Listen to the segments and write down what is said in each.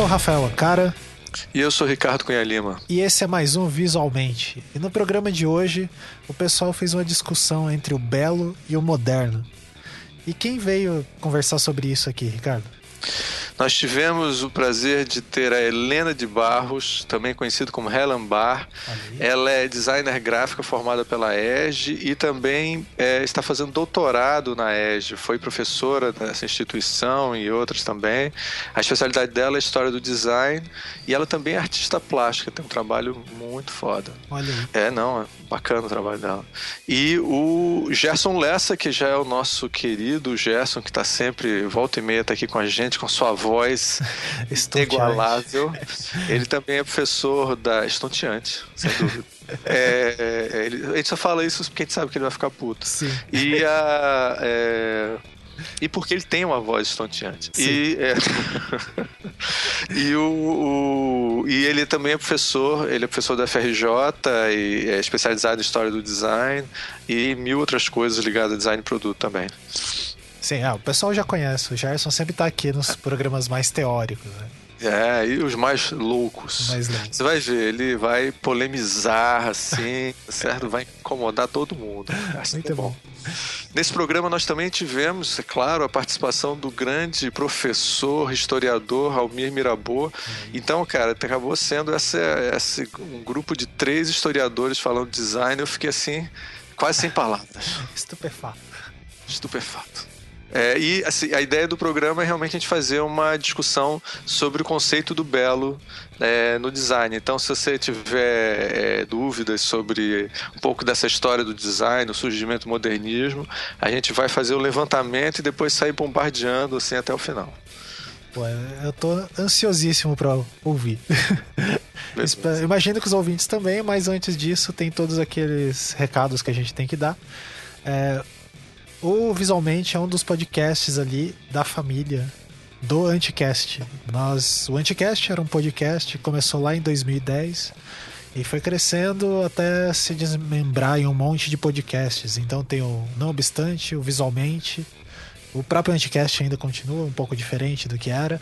sou o Rafael Ancara. E eu sou Ricardo Cunha Lima. E esse é mais um Visualmente. E no programa de hoje, o pessoal fez uma discussão entre o belo e o moderno. E quem veio conversar sobre isso aqui, Ricardo? Nós tivemos o prazer de ter a Helena de Barros, também conhecida como Helen Bar. Ela é designer gráfica formada pela ESG e também é, está fazendo doutorado na ESG. Foi professora dessa instituição e outras também. A especialidade dela é História do Design e ela também é artista plástica, tem um trabalho muito foda. Olha aí. É, não, é bacana o trabalho dela. E o Gerson Lessa, que já é o nosso querido Gerson, que está sempre, volta e meia, tá aqui com a gente, com sua voz voz igualável. Ele também é professor da Estonteante, sem dúvida. É, é, ele, a gente só fala isso porque a gente sabe que ele vai ficar puto. Sim. E a. É, e porque ele tem uma voz estonteante. E, é, e, o, o, e ele também é professor, ele é professor da FRJ e é especializado em história do design e mil outras coisas ligadas a design e produto também. Sim, é, o pessoal já conhece. O Gerson sempre tá aqui nos programas mais teóricos, né? É, e os mais loucos. Mais loucos. Você vai ver, ele vai polemizar, assim, certo? Vai incomodar todo mundo. Assim Muito bom. bom. Nesse programa nós também tivemos, é claro, a participação do grande professor, historiador Almir Mirabô. Uhum. Então, cara, acabou sendo essa, esse, um grupo de três historiadores falando design. Eu fiquei assim, quase sem palavras. Estupefato. Estupefato. É, e assim, a ideia do programa é realmente a gente fazer uma discussão sobre o conceito do belo é, no design. Então, se você tiver é, dúvidas sobre um pouco dessa história do design, o surgimento do modernismo, a gente vai fazer o levantamento e depois sair bombardeando assim até o final. Pô, eu tô ansiosíssimo para ouvir. Imagino que os ouvintes também, mas antes disso tem todos aqueles recados que a gente tem que dar. É, o Visualmente é um dos podcasts ali da família do Anticast. Nós, o Anticast era um podcast que começou lá em 2010 e foi crescendo até se desmembrar em um monte de podcasts. Então tem o Não Obstante, o Visualmente, o próprio Anticast ainda continua um pouco diferente do que era.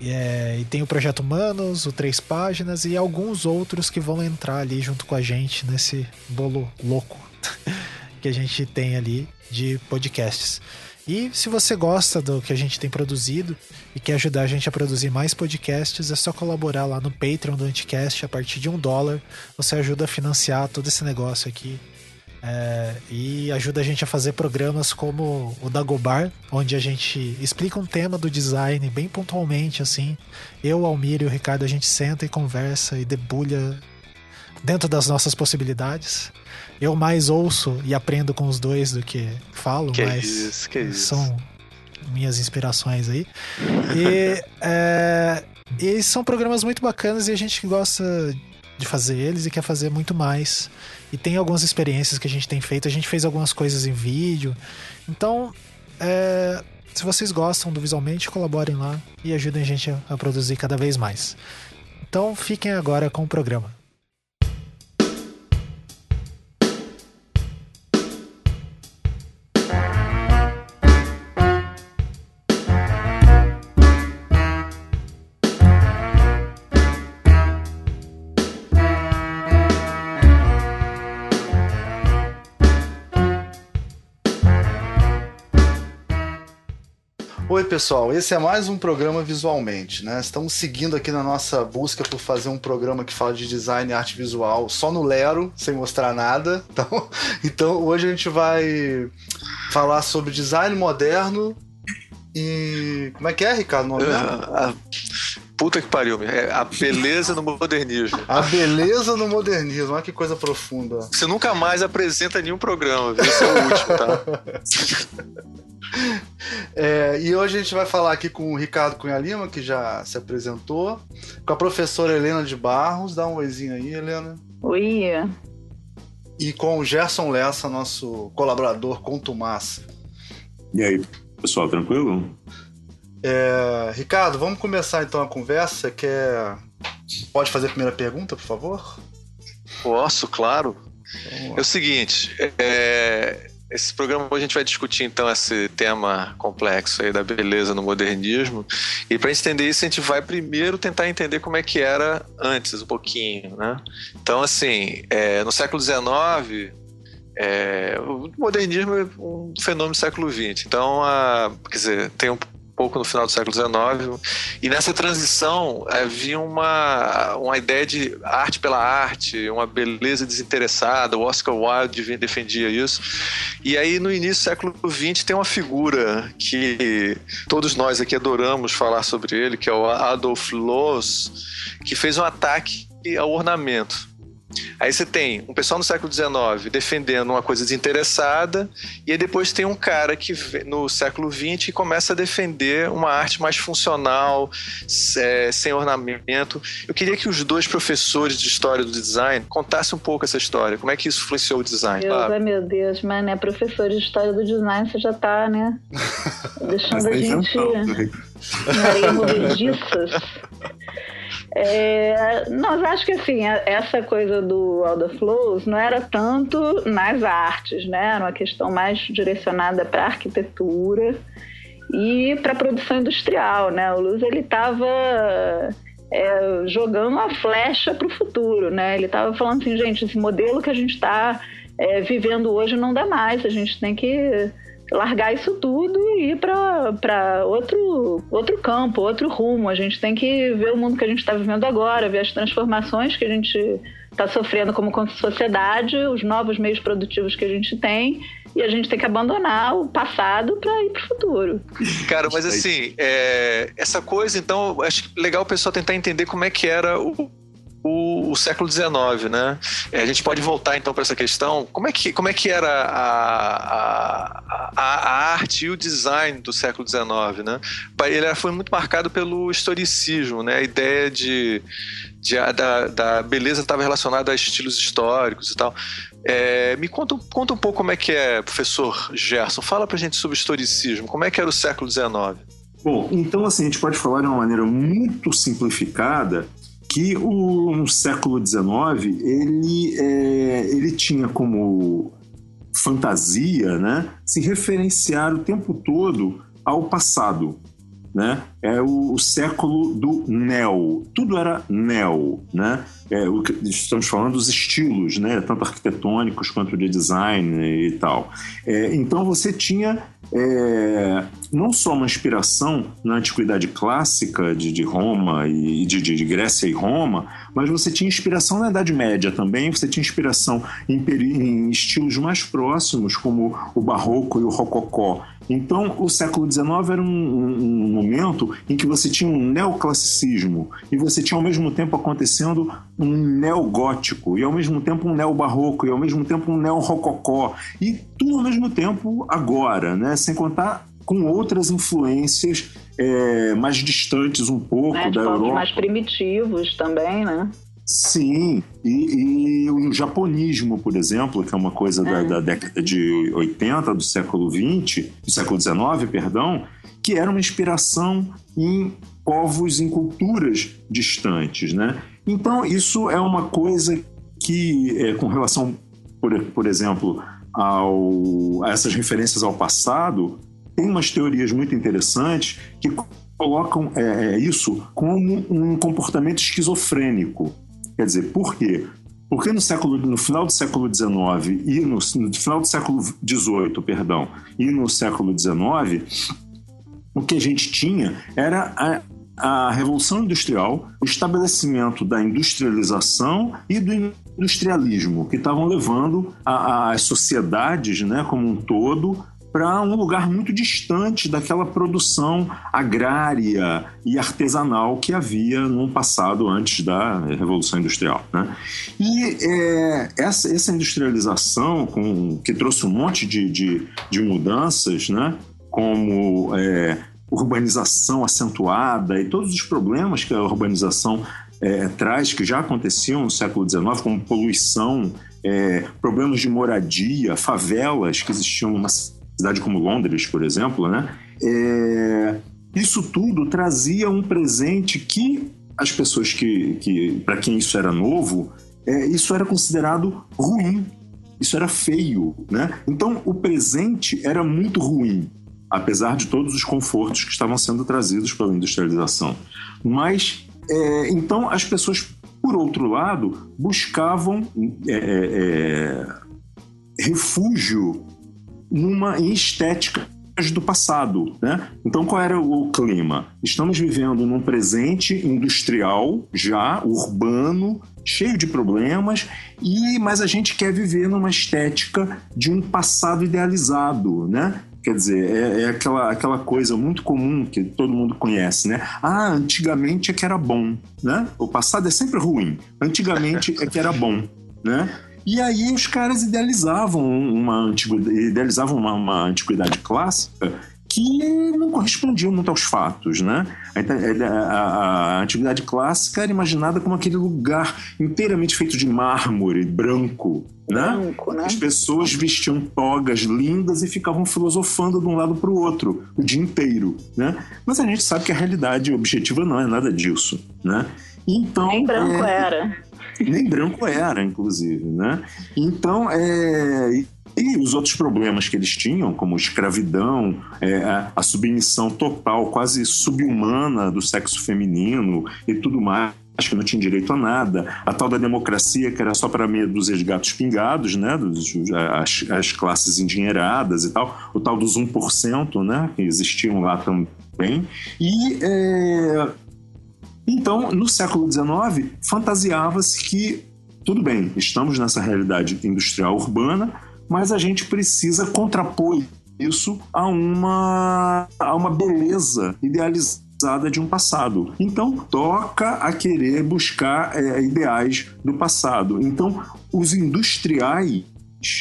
E, é, e, tem o Projeto Humanos, o Três Páginas e alguns outros que vão entrar ali junto com a gente nesse bolo louco que a gente tem ali de podcasts. E se você gosta do que a gente tem produzido e quer ajudar a gente a produzir mais podcasts, é só colaborar lá no Patreon do Anticast a partir de um dólar. Você ajuda a financiar todo esse negócio aqui. É, e ajuda a gente a fazer programas como o Dagobar, onde a gente explica um tema do design bem pontualmente, assim. Eu, Almir e o Ricardo, a gente senta e conversa e debulha dentro das nossas possibilidades. Eu mais ouço e aprendo com os dois do que falo, que mas isso, que são isso. minhas inspirações aí. E, é, e são programas muito bacanas e a gente gosta de fazer eles e quer fazer muito mais. E tem algumas experiências que a gente tem feito, a gente fez algumas coisas em vídeo. Então, é, se vocês gostam do Visualmente, colaborem lá e ajudem a gente a produzir cada vez mais. Então, fiquem agora com o programa. Pessoal. Esse é mais um programa visualmente, né? Estamos seguindo aqui na nossa busca por fazer um programa que fala de design e arte visual só no Lero, sem mostrar nada. Então, então hoje a gente vai falar sobre design moderno e. Como é que é, Ricardo? Nome uh, Puta que pariu, é a beleza no modernismo. A beleza no modernismo, olha que coisa profunda. Você nunca mais apresenta nenhum programa, viu? Esse é o último, tá? É, e hoje a gente vai falar aqui com o Ricardo Cunha Lima, que já se apresentou, com a professora Helena de Barros. Dá um oizinho aí, Helena. Oi. E com o Gerson Lessa, nosso colaborador contumaz. E aí, pessoal, tranquilo? É, Ricardo, vamos começar então a conversa. Quer... Pode fazer a primeira pergunta, por favor? Posso, claro. É o seguinte, é, esse programa a gente vai discutir então esse tema complexo aí da beleza no modernismo. E para entender isso, a gente vai primeiro tentar entender como é que era antes, um pouquinho, né? Então, assim, é, no século XIX, é, o modernismo é um fenômeno do século XX. Então, a, quer dizer, tem um pouco no final do século XIX. E nessa transição havia uma, uma ideia de arte pela arte, uma beleza desinteressada. O Oscar Wilde defendia isso. E aí, no início do século XX, tem uma figura que todos nós aqui adoramos falar sobre ele, que é o Adolf Loos, que fez um ataque ao ornamento. Aí você tem um pessoal no século XIX defendendo uma coisa desinteressada, e aí depois tem um cara que no século XX começa a defender uma arte mais funcional, é, sem ornamento. Eu queria que os dois professores de história do design contassem um pouco essa história. Como é que isso influenciou o design? Deus, ah. meu Deus, mas né, professor de história do design, você já tá, né? Deixando a gente. Maria movediças. É, nós acho que assim, essa coisa do Alda Flows não era tanto nas artes, né? Era uma questão mais direcionada para arquitetura e para produção industrial, né? O Luz ele estava é, jogando uma flecha para o futuro, né? Ele estava falando assim, gente, esse modelo que a gente está é, vivendo hoje não dá mais, a gente tem que largar isso tudo e ir para outro, outro campo, outro rumo. A gente tem que ver o mundo que a gente está vivendo agora, ver as transformações que a gente está sofrendo como sociedade, os novos meios produtivos que a gente tem e a gente tem que abandonar o passado para ir para o futuro. Cara, mas assim, é, essa coisa, então, acho legal o pessoal tentar entender como é que era o, o, século XIX, né? É, a gente pode voltar então para essa questão. Como é que, como é que era a, a, a, arte e o design do século XIX, né? Ele foi muito marcado pelo historicismo, né? A ideia de, de da, da beleza estava relacionada a estilos históricos e tal. É, me conta, conta um pouco como é que é, professor Gerson. Fala pra gente sobre historicismo. Como é que era o século XIX? Bom, então assim, a gente pode falar de uma maneira muito simplificada que o, século XIX ele, é, ele tinha como fantasia né, se referenciar o tempo todo ao passado. Né? É o, o século do neo. Tudo era neo, né? É, o que estamos falando dos estilos, né? Tanto arquitetônicos quanto de design e tal. É, então você tinha é, não só uma inspiração na antiguidade clássica de, de Roma e de, de, Grécia e Roma, mas você tinha inspiração na Idade Média também, você tinha inspiração em, em estilos mais próximos, como o Barroco e o Rococó. Então, o século XIX era um, um, um momento em que você tinha um neoclassicismo e você tinha ao mesmo tempo acontecendo um neogótico e ao mesmo tempo um neobarroco e ao mesmo tempo um neorrococó e tudo ao mesmo tempo agora, né? Sem contar com outras influências é, mais distantes um pouco é, da Europa. mais primitivos também, né? Sim, e, e, o japonismo, por exemplo, que é uma coisa é. Da, da, década de 80 do século 20, do século 19, perdão, que era uma inspiração em povos, em culturas distantes, né? Então, isso é uma coisa que, é, com relação, por, por exemplo, ao, a essas referências ao passado, tem umas teorias muito interessantes que colocam é, é, isso como um comportamento esquizofrênico. Quer dizer, por quê? Porque no, século, no final do século XIX e no, no final do século XVIII, perdão, e no século XIX, o que a gente tinha era a, a Revolução Industrial, o estabelecimento da industrialização e do industrialismo, que estavam levando as sociedades né, como um todo para um lugar muito distante daquela produção agrária e artesanal que havia no passado antes da Revolução Industrial. Né? E é, essa, essa, industrialização com, que trouxe um monte de, de, de mudanças, né? como é, urbanização acentuada e todos os problemas que a urbanização é, traz, que já aconteciam no século XIX, como poluição, é, problemas de moradia, favelas que existiam cidade como Londres, por exemplo, né? É, isso tudo trazia um presente que as pessoas que, que para quem isso era novo, é, isso era considerado ruim, Isso era feio, né? Então o presente era muito ruim, apesar de todos os confortos que estavam sendo trazidos pela industrialização. Mas é, então as pessoas, por outro lado, buscavam é, é, é refúgio numa em estética do passado, né? Então qual era o clima? Estamos vivendo num presente industrial já urbano, cheio de problemas, e mas a gente quer viver numa estética de um passado idealizado, né? Quer dizer, é, é, aquela, aquela coisa muito comum que todo mundo conhece, né? Ah, antigamente é que era bom, né? O passado é sempre ruim. Antigamente é que era bom, né? E aí os caras idealizavam uma antiguidade, idealizavam uma, uma antiguidade clássica que não correspondiam muito aos fatos, né? A, a, a, antiguidade clássica era imaginada como aquele lugar inteiramente feito de mármore branco, né? branco né? As pessoas vestiam togas lindas e ficavam filosofando de um lado para o outro o dia inteiro, né? Mas a gente sabe que a realidade objetiva não é nada disso, né? Então, Nem branco é... era. Nem branco era, inclusive, né? Então, é... E os outros problemas que eles tinham, como escravidão, é, a submissão total, quase subhumana do sexo feminino e tudo mais que não tinha direito a nada, a tal da democracia que era só para meia dúzia de gatos pingados, né, as, as classes endinheiradas e tal, o tal dos 1%, né, que existiam lá também, e é, então, no século XIX, fantasiava-se que, tudo bem, estamos nessa realidade industrial urbana, mas a gente precisa contrapor isso a uma, a uma beleza idealizada de um passado. Então, toca a querer buscar é, ideais do passado. Então, os industriais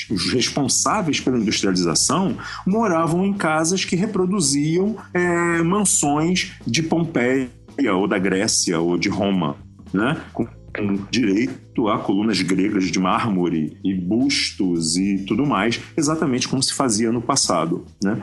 os responsáveis pela industrialização moravam em casas que reproduziam é, mansões de Pompeia ou da Grécia ou de Roma, né? com direito a colunas gregas de mármore e bustos e tudo mais, exatamente como se fazia no passado. Né?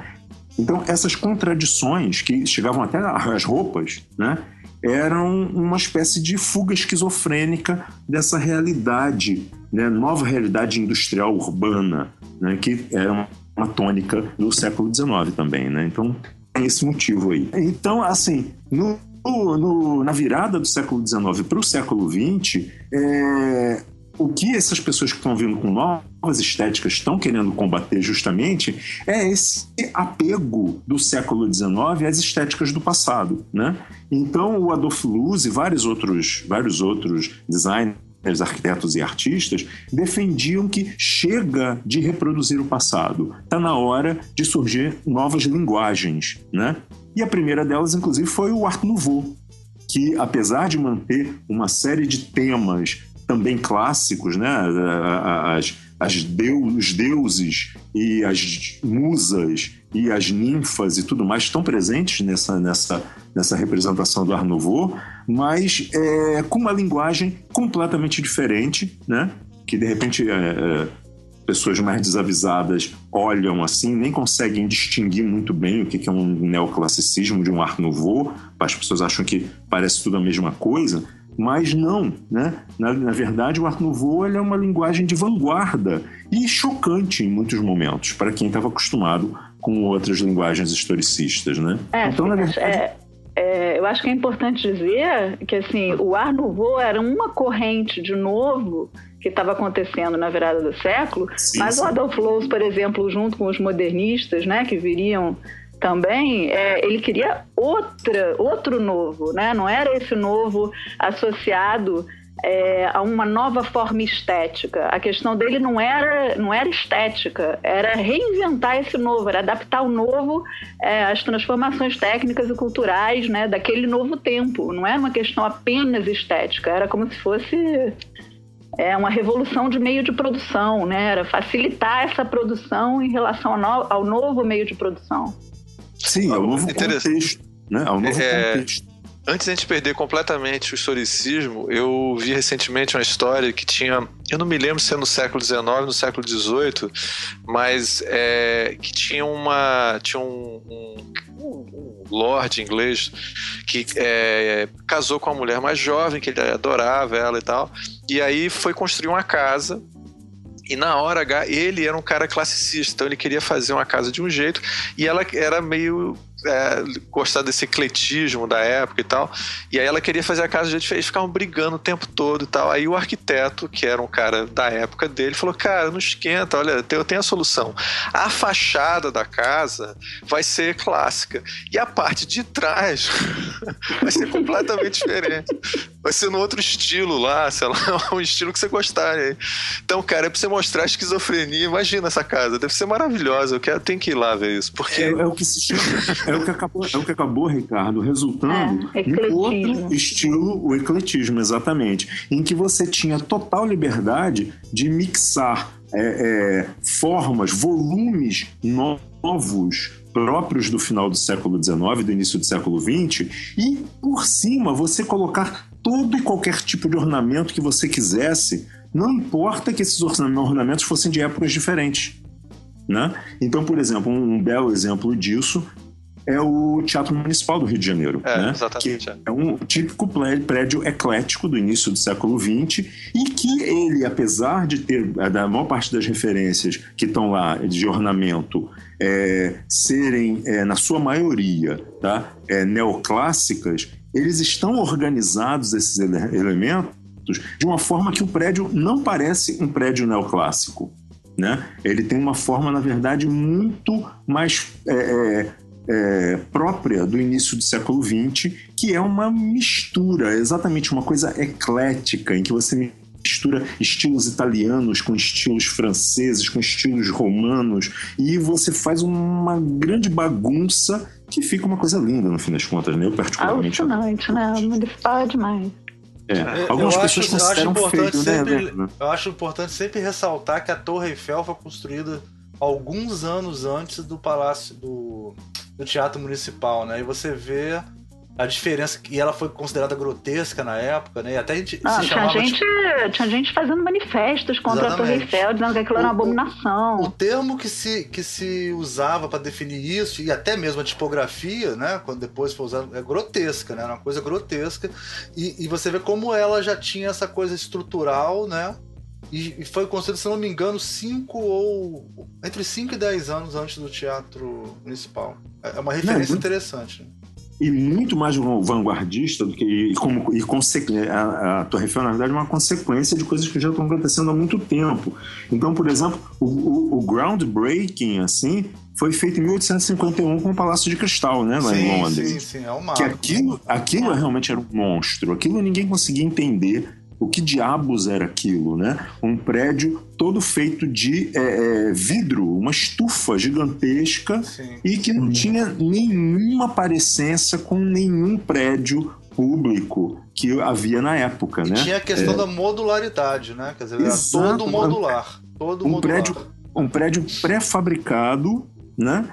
Então, essas contradições que chegavam até às roupas, né? eram uma espécie de fuga esquizofrênica dessa realidade, né? nova realidade industrial urbana, né? que era uma tônica do século XIX também. Né? Então, tem esse motivo aí. Então, assim, no no, no, na virada do século XIX para o século XX, é, o que essas pessoas que estão vindo com novas estéticas estão querendo combater justamente é esse apego do século XIX às estéticas do passado, né? Então o Adolf Loos e vários outros, vários outros designers arquitetos e artistas defendiam que chega de reproduzir o passado, está na hora de surgir novas linguagens, né? E a primeira delas, inclusive, foi o Art Nouveau, que apesar de manter uma série de temas também clássicos, né? As, as deus, os deuses e as musas e as ninfas e tudo mais estão presentes nessa, nessa, nessa representação do Art Nouveau, mas é, com uma linguagem completamente diferente, né? Que de repente é, é, pessoas mais desavisadas olham assim, nem conseguem distinguir muito bem o que é um neoclassicismo de um Art Nouveau. As pessoas acham que parece tudo a mesma coisa, mas não, né? Na, na verdade, o Art Nouveau é uma linguagem de vanguarda e chocante em muitos momentos para quem estava acostumado com outras linguagens historicistas, né? É, então, na verdade, é, é, eu acho que é importante dizer que assim o Art Nouveau era uma corrente de novo que estava acontecendo na virada do século, sim, mas sim. o Adolf Loos, por exemplo, junto com os modernistas, né, que viriam também, é, ele queria outra, outro novo, né? Não era esse novo associado é, a uma nova forma estética. A questão dele não era, não era estética, era reinventar esse novo, era adaptar o novo é, às transformações técnicas e culturais né, daquele novo tempo. Não era uma questão apenas estética, era como se fosse é uma revolução de meio de produção, né? Era facilitar essa produção em relação ao, no, ao novo meio de produção. Sim, ao novo contexto, né? Ao novo é, contexto. Antes de a gente perder completamente o historicismo, eu vi recentemente uma história que tinha, eu não me lembro se é no século XIX, no século XVIII, mas é, que tinha uma, tinha um, um, um lord inglês que é, casou com uma mulher mais jovem, que ele adorava ela e tal, e aí foi construir uma casa. E na hora H, ele era um cara classicista, então ele queria fazer uma casa de um jeito. E ela era meio é, gostar desse ecletismo da época e tal. E aí ela queria fazer a casa de jeito diferente, ficavam brigando o tempo todo e tal. Aí o arquiteto, que era um cara da época dele, falou: Cara, não esquenta, olha, eu tenho a solução. A fachada da casa vai ser clássica e a parte de trás vai ser completamente diferente. Vai ser no outro estilo lá, sei lá, um estilo que você gostar. Né? Então, cara, é pra você mostrar a esquizofrenia. Imagina essa casa, deve ser maravilhosa. Eu quero, tenho que ir lá ver isso. Porque... É, é o que se chama, é o que acabou, é o que acabou Ricardo, resultando é, em outro estilo, o ecletismo, exatamente, em que você tinha total liberdade de mixar é, é, formas, volumes novos próprios do final do século XIX, do início do século XX, e por cima você colocar todo e qualquer tipo de ornamento que você quisesse, não importa que esses ornamentos fossem de épocas diferentes. Né? Então, por exemplo, um, um belo exemplo disso é o Teatro Municipal do Rio de Janeiro. É, né? exatamente. Que é um típico prédio eclético do início do século XX e que ele, apesar de ter a é, maior parte das referências que estão lá de ornamento é, serem, é, na sua maioria, tá? É, neoclássicas, eles estão organizados, esses ele elementos, de uma forma que o prédio não parece um prédio neoclássico. Né? Ele tem uma forma, na verdade, muito mais é, é, é, própria do início do século XX, que é uma mistura, exatamente uma coisa eclética, em que você mistura estilos italianos com estilos franceses, com estilos romanos, e você faz uma grande bagunça que fica uma coisa linda no fim das contas, né? Eu particularmente. Alucinante, né? É demais. É, algumas eu pessoas acho, consideram eu acho feio, sempre, né? Eu acho importante sempre ressaltar que a Torre Eiffel foi construída alguns anos antes do Palácio do, do Teatro Municipal, né? E você vê a diferença e ela foi considerada grotesca na época, né? E até a gente Não, se tinha gente, de... tinha gente fazendo manifestos contra Exatamente. a Torre Eiffel, dizendo que aquilo o, era uma abominação. O, o termo que se, que se usava para definir isso e até mesmo a tipografia, né? Quando depois foi usado, é grotesca, né? Era uma coisa grotesca e, e você vê como ela já tinha essa coisa estrutural, né? E, foi construído, se não me engano, 5 ou. entre 5 e 10 anos antes do Teatro Municipal. É, é uma referência não, interessante. Né? E muito mais vanguardista do que. E, como, e a, a Torre na verdade, é uma consequência de coisas que já estão acontecendo há muito tempo. Então, por exemplo, o, o, o groundbreaking, assim, foi feito em 1851 com o Palácio de Cristal, né, lá sim, em Londres. Sim, sim, é um Que aquilo, aquilo realmente era um monstro. Aquilo ninguém conseguia entender o que diabos era aquilo, né? Um prédio todo feito de é, é, vidro, uma estufa gigantesca Sim. e que não tinha nenhuma parecência com nenhum prédio público que havia na época, e né? Tinha a questão é. da modularidade, né? Quer dizer, Exato. era todo modular, todo um modular. prédio, um prédio pré-fabricado, né?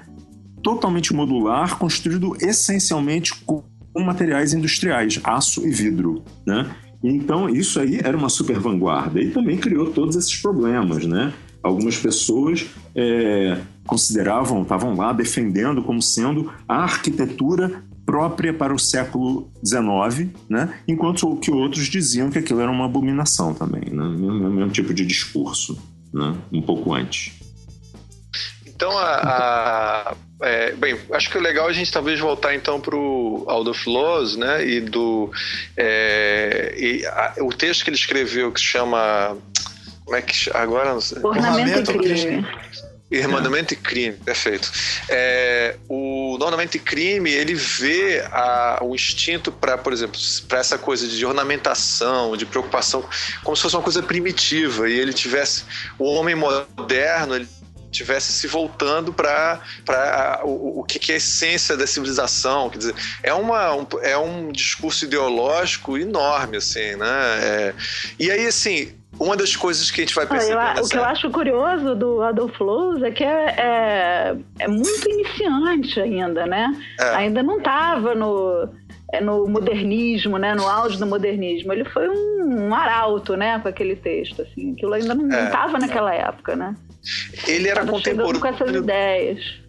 Totalmente modular, construído essencialmente com materiais industriais, aço e vidro, né? Então, isso aí era uma super vanguarda e também criou todos esses problemas, né? Algumas pessoas é, consideravam, estavam lá defendendo como sendo a arquitetura própria para o século XIX, né? enquanto que outros diziam que aquilo era uma abominação também, né? mesmo, mesmo tipo de discurso, né? um pouco antes. Então, a, a é, bem, acho que é legal a gente talvez voltar então para o Aldo Floss, né? E do é, e a, o texto que ele escreveu que se chama como é que agora não sei. Ornamento e crime. Irmandamento e crime, perfeito. É, o Ornamento e crime ele vê a, o instinto para, por exemplo, para essa coisa de ornamentação, de preocupação, como se fosse uma coisa primitiva e ele tivesse o homem moderno, ele tivesse se voltando para o, o que, que é a essência da civilização. Quer dizer, é, uma, um, é um discurso ideológico enorme, assim, né? É, e aí, assim, uma das coisas que a gente vai perceber. Ah, eu, o que eu acho curioso do Adolf Loos é que é, é, é muito iniciante ainda, né? É. Ainda não estava no, no modernismo, né? No auge do modernismo. Ele foi um, um arauto, né? Com aquele texto, assim. Aquilo ainda não estava é. naquela época, né? Ele era contemporâneo. com essas ideias.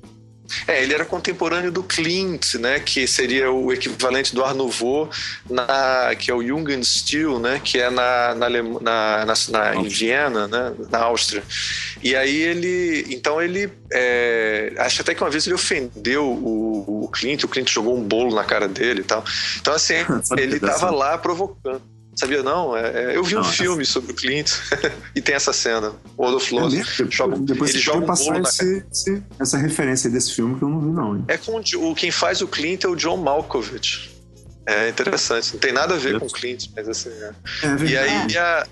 É, ele era contemporâneo do Klimt, né, que seria o equivalente do Art Nouveau, na, que é o Jugendstil, né, que é na, na, na, na, na em Viena, né, na Áustria. E aí ele, então ele, é, acho até que uma vez ele ofendeu o, o Clint, o Clint jogou um bolo na cara dele e tal. Então assim, ele estava lá provocando. Sabia não? É, é, eu vi não, um filme sobre o Clint e tem essa cena. O Adolf Loss. É joga, depois ele joga um passar esse, esse, essa referência desse filme que eu não vi não. Hein? É com o, quem faz o Clint é o John Malkovich. É interessante. Não tem nada a ver com o Clint, mas assim. É. é e aí a,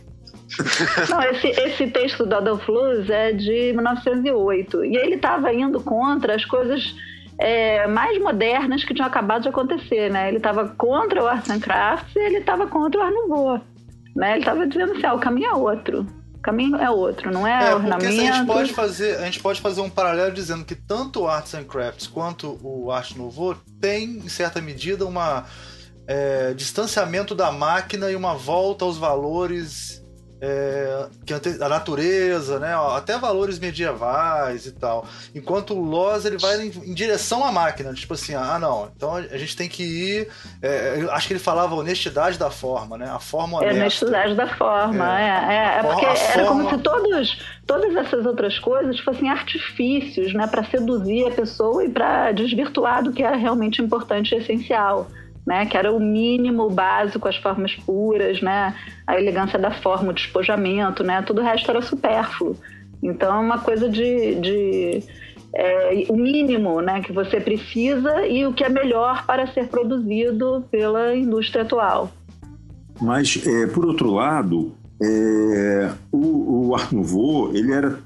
não, esse, esse texto do Adolf Luz é de 1908. E ele estava indo contra as coisas é, mais modernas que tinham acabado de acontecer, né? Ele estava contra o Arts and Crafts e ele estava contra o Art Nouveau. Né? Ele estava dizendo assim, ah, o caminho é outro. O caminho é outro, não é, é ornamento. A gente pode fazer, a gente pode fazer um paralelo dizendo que tanto o Arts and Crafts quanto o Art Nouveau tem, em certa medida, uma é, distanciamento da máquina e uma volta aos valores é, que a natureza, né, até valores medievais e tal. Enquanto o Loz ele vai em, em, direção à máquina, tipo assim, ah não, então a gente tem que ir. É, acho que ele falava honestidade da forma, né? A forma honesta. É, honestidade da forma, é, é, é, é porque era forma... como se todos, todas essas outras coisas fossem artifícios, né, para seduzir a pessoa e para desvirtuar do que era realmente importante e essencial né, que era o mínimo básico, as formas puras, né, a elegância da forma, o despojamento, né, o resto era supérfluo. Então é uma coisa de, de é, o mínimo né, que você precisa e o que é melhor para ser produzido pela indústria atual. Mas, é, por outro lado, é, o, o Art Nouveau, ele era,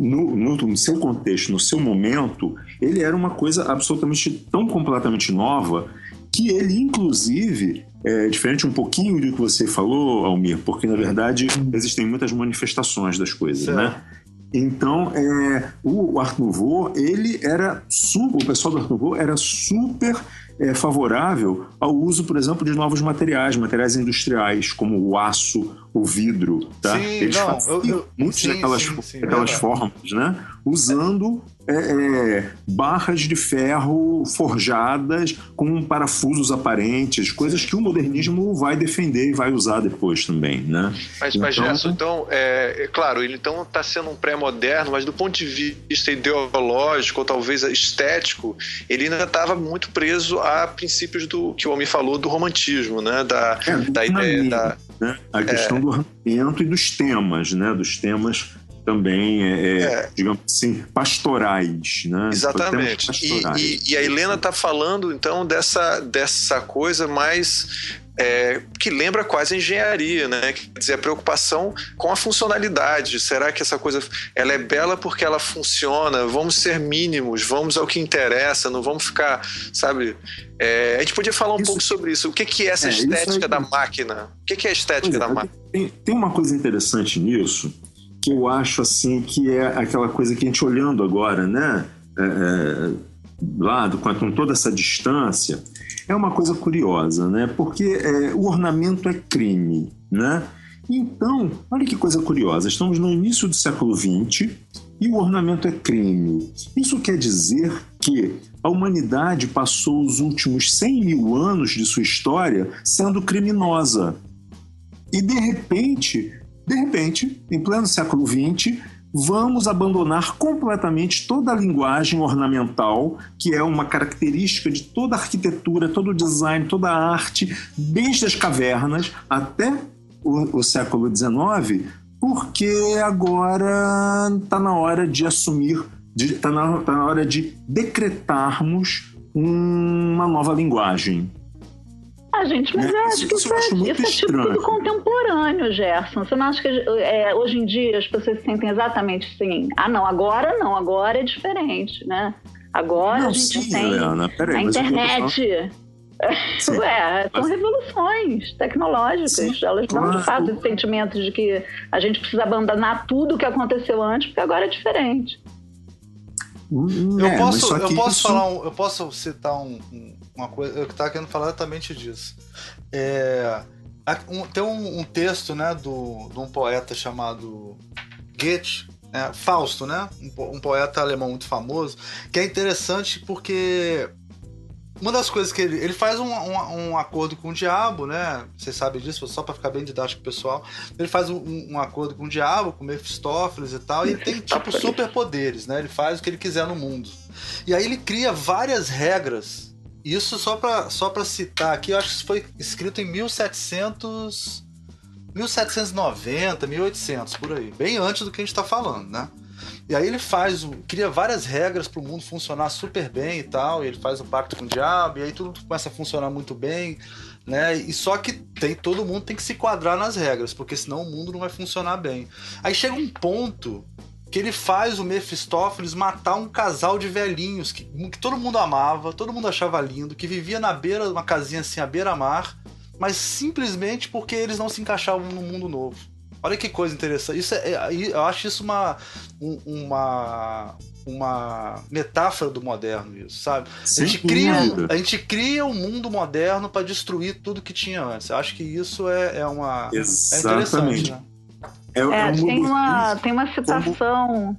no, no, no, seu contexto, no seu momento, ele era uma coisa absolutamente tão completamente nova que ele, inclusive, é diferente um pouquinho do que você falou, Almir, porque na verdade existem muitas manifestações das coisas, né? certo. né? Então, é, o Art Nouveau, ele era super, o pessoal do Art Nouveau era super é, favorável ao uso, por exemplo, de novos materiais, materiais industriais, como o aço, o vidro, tá? Sim, Eles não, faziam muitas daquelas, sim, sim, daquelas formas, né? Usando é, é, barras de ferro forjadas com parafusos aparentes, coisas que o modernismo vai defender e vai usar depois também, né? Mas, mas então, Gerson, então, é, é, claro, ele então está sendo um pré-moderno, mas do ponto de vista ideológico ou talvez estético, ele ainda estava muito preso a princípios do que o homem falou do romantismo, né? Da, é, da ideia da né? a questão do ornamento e dos temas, né? Dos temas também, é, é, é. digamos assim, pastorais, né? Exatamente. Pastorais. E, e, e, a Helena está falando, então, dessa, dessa coisa mais é, que lembra quase a engenharia, né? Quer dizer, a preocupação com a funcionalidade. Será que essa coisa ela é bela porque ela funciona? Vamos ser mínimos, vamos ao que interessa, não vamos ficar, sabe? É, a gente podia falar um isso, pouco sobre isso. O que, que é essa é, estética da máquina? O que, que é a estética da máquina? Tem, tem uma coisa interessante nisso que eu acho assim que é aquela coisa que a gente olhando agora, né? É, é lá com toda essa distância, é uma coisa curiosa, né? Porque é, o ornamento é crime, né? Então, olha que coisa curiosa. Estamos no início do século XX e o ornamento é crime. Isso quer dizer que a humanidade passou os últimos 100 mil anos de sua história sendo criminosa. E de repente, de repente, em pleno século XX, vamos abandonar completamente toda a linguagem ornamental, que é uma característica de toda a arquitetura, todo o design, toda a arte, desde as cavernas até o, o século XIX, porque agora está na hora de assumir, está na, tá na hora de decretarmos uma nova linguagem. Ah, gente, mas é, eu acho que isso, isso, é, isso é tipo tudo contemporâneo, Gerson. Você não acha que é, hoje em dia as pessoas se sentem exatamente assim? Ah, não, agora não, agora é diferente, né? Agora não, a gente sim, tem Helena, peraí, a internet. Sim, Ué, são mas... revoluções tecnológicas. Sim, Elas dão de fato esse sentimento de que a gente precisa abandonar tudo o que aconteceu antes, porque agora é diferente. Hum, eu, é, posso, eu posso isso... falar um, eu posso citar um, uma coisa eu estava querendo falar exatamente disso é, um, tem um, um, texto né do de um poeta chamado Goethe É, Fausto, né? Um, um poeta alemão muito famoso, que é interessante porque uma das coisas que ele, ele faz um, um, um, acordo com o diabo, né? Vocês sabem disso, só para ficar bem didático pessoal. Ele faz um, um, acordo com o diabo, com Mephistófeles e tal, e ele tem tipo superpoderes, né? Ele faz o que ele quiser no mundo. E aí ele cria várias regras. Isso só para só pra citar aqui, eu acho que isso foi escrito em 1700 1790, 1800 por aí, bem antes do que a gente está falando, né? E aí ele faz, cria várias regras para o mundo funcionar super bem e tal, e ele faz o pacto com o diabo, e aí tudo começa a funcionar muito bem, né? E só que tem todo mundo tem que se quadrar nas regras, porque senão o mundo não vai funcionar bem. Aí chega um ponto que ele faz o Mephistófeles matar um casal de velhinhos que, que todo mundo amava, todo mundo achava lindo, que vivia na beira de uma casinha assim, à beira-mar, mas simplesmente porque eles não se encaixavam no mundo novo. Olha que coisa interessante. Isso é, é eu acho isso uma, uma, uma metáfora do moderno, isso, sabe? a gente, cria, a gente cria um mundo moderno para destruir tudo que tinha antes. Eu acho que isso é, é uma. Exatamente. É interessante, né? É, tem, uma, tem uma citação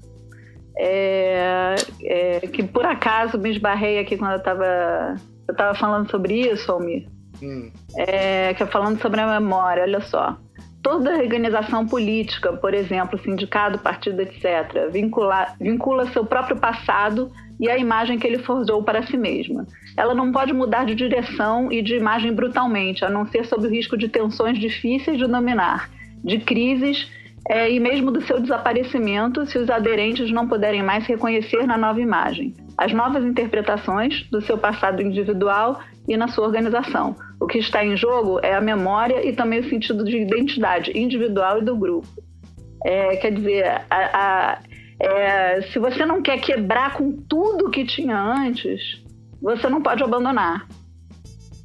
é, é, que por acaso me esbarrei aqui quando eu estava eu tava falando sobre isso, Almir. Hum. É, que é falando sobre a memória, olha só toda organização política, por exemplo, sindicato, partido, etc., vincula, vincula seu próprio passado e a imagem que ele forjou para si mesma. Ela não pode mudar de direção e de imagem brutalmente, a não ser sob o risco de tensões difíceis de dominar, de crises é, e mesmo do seu desaparecimento se os aderentes não puderem mais reconhecer na nova imagem. As novas interpretações do seu passado individual e na sua organização. O que está em jogo é a memória e também o sentido de identidade individual e do grupo. É, quer dizer, a, a, é, se você não quer quebrar com tudo que tinha antes, você não pode abandonar.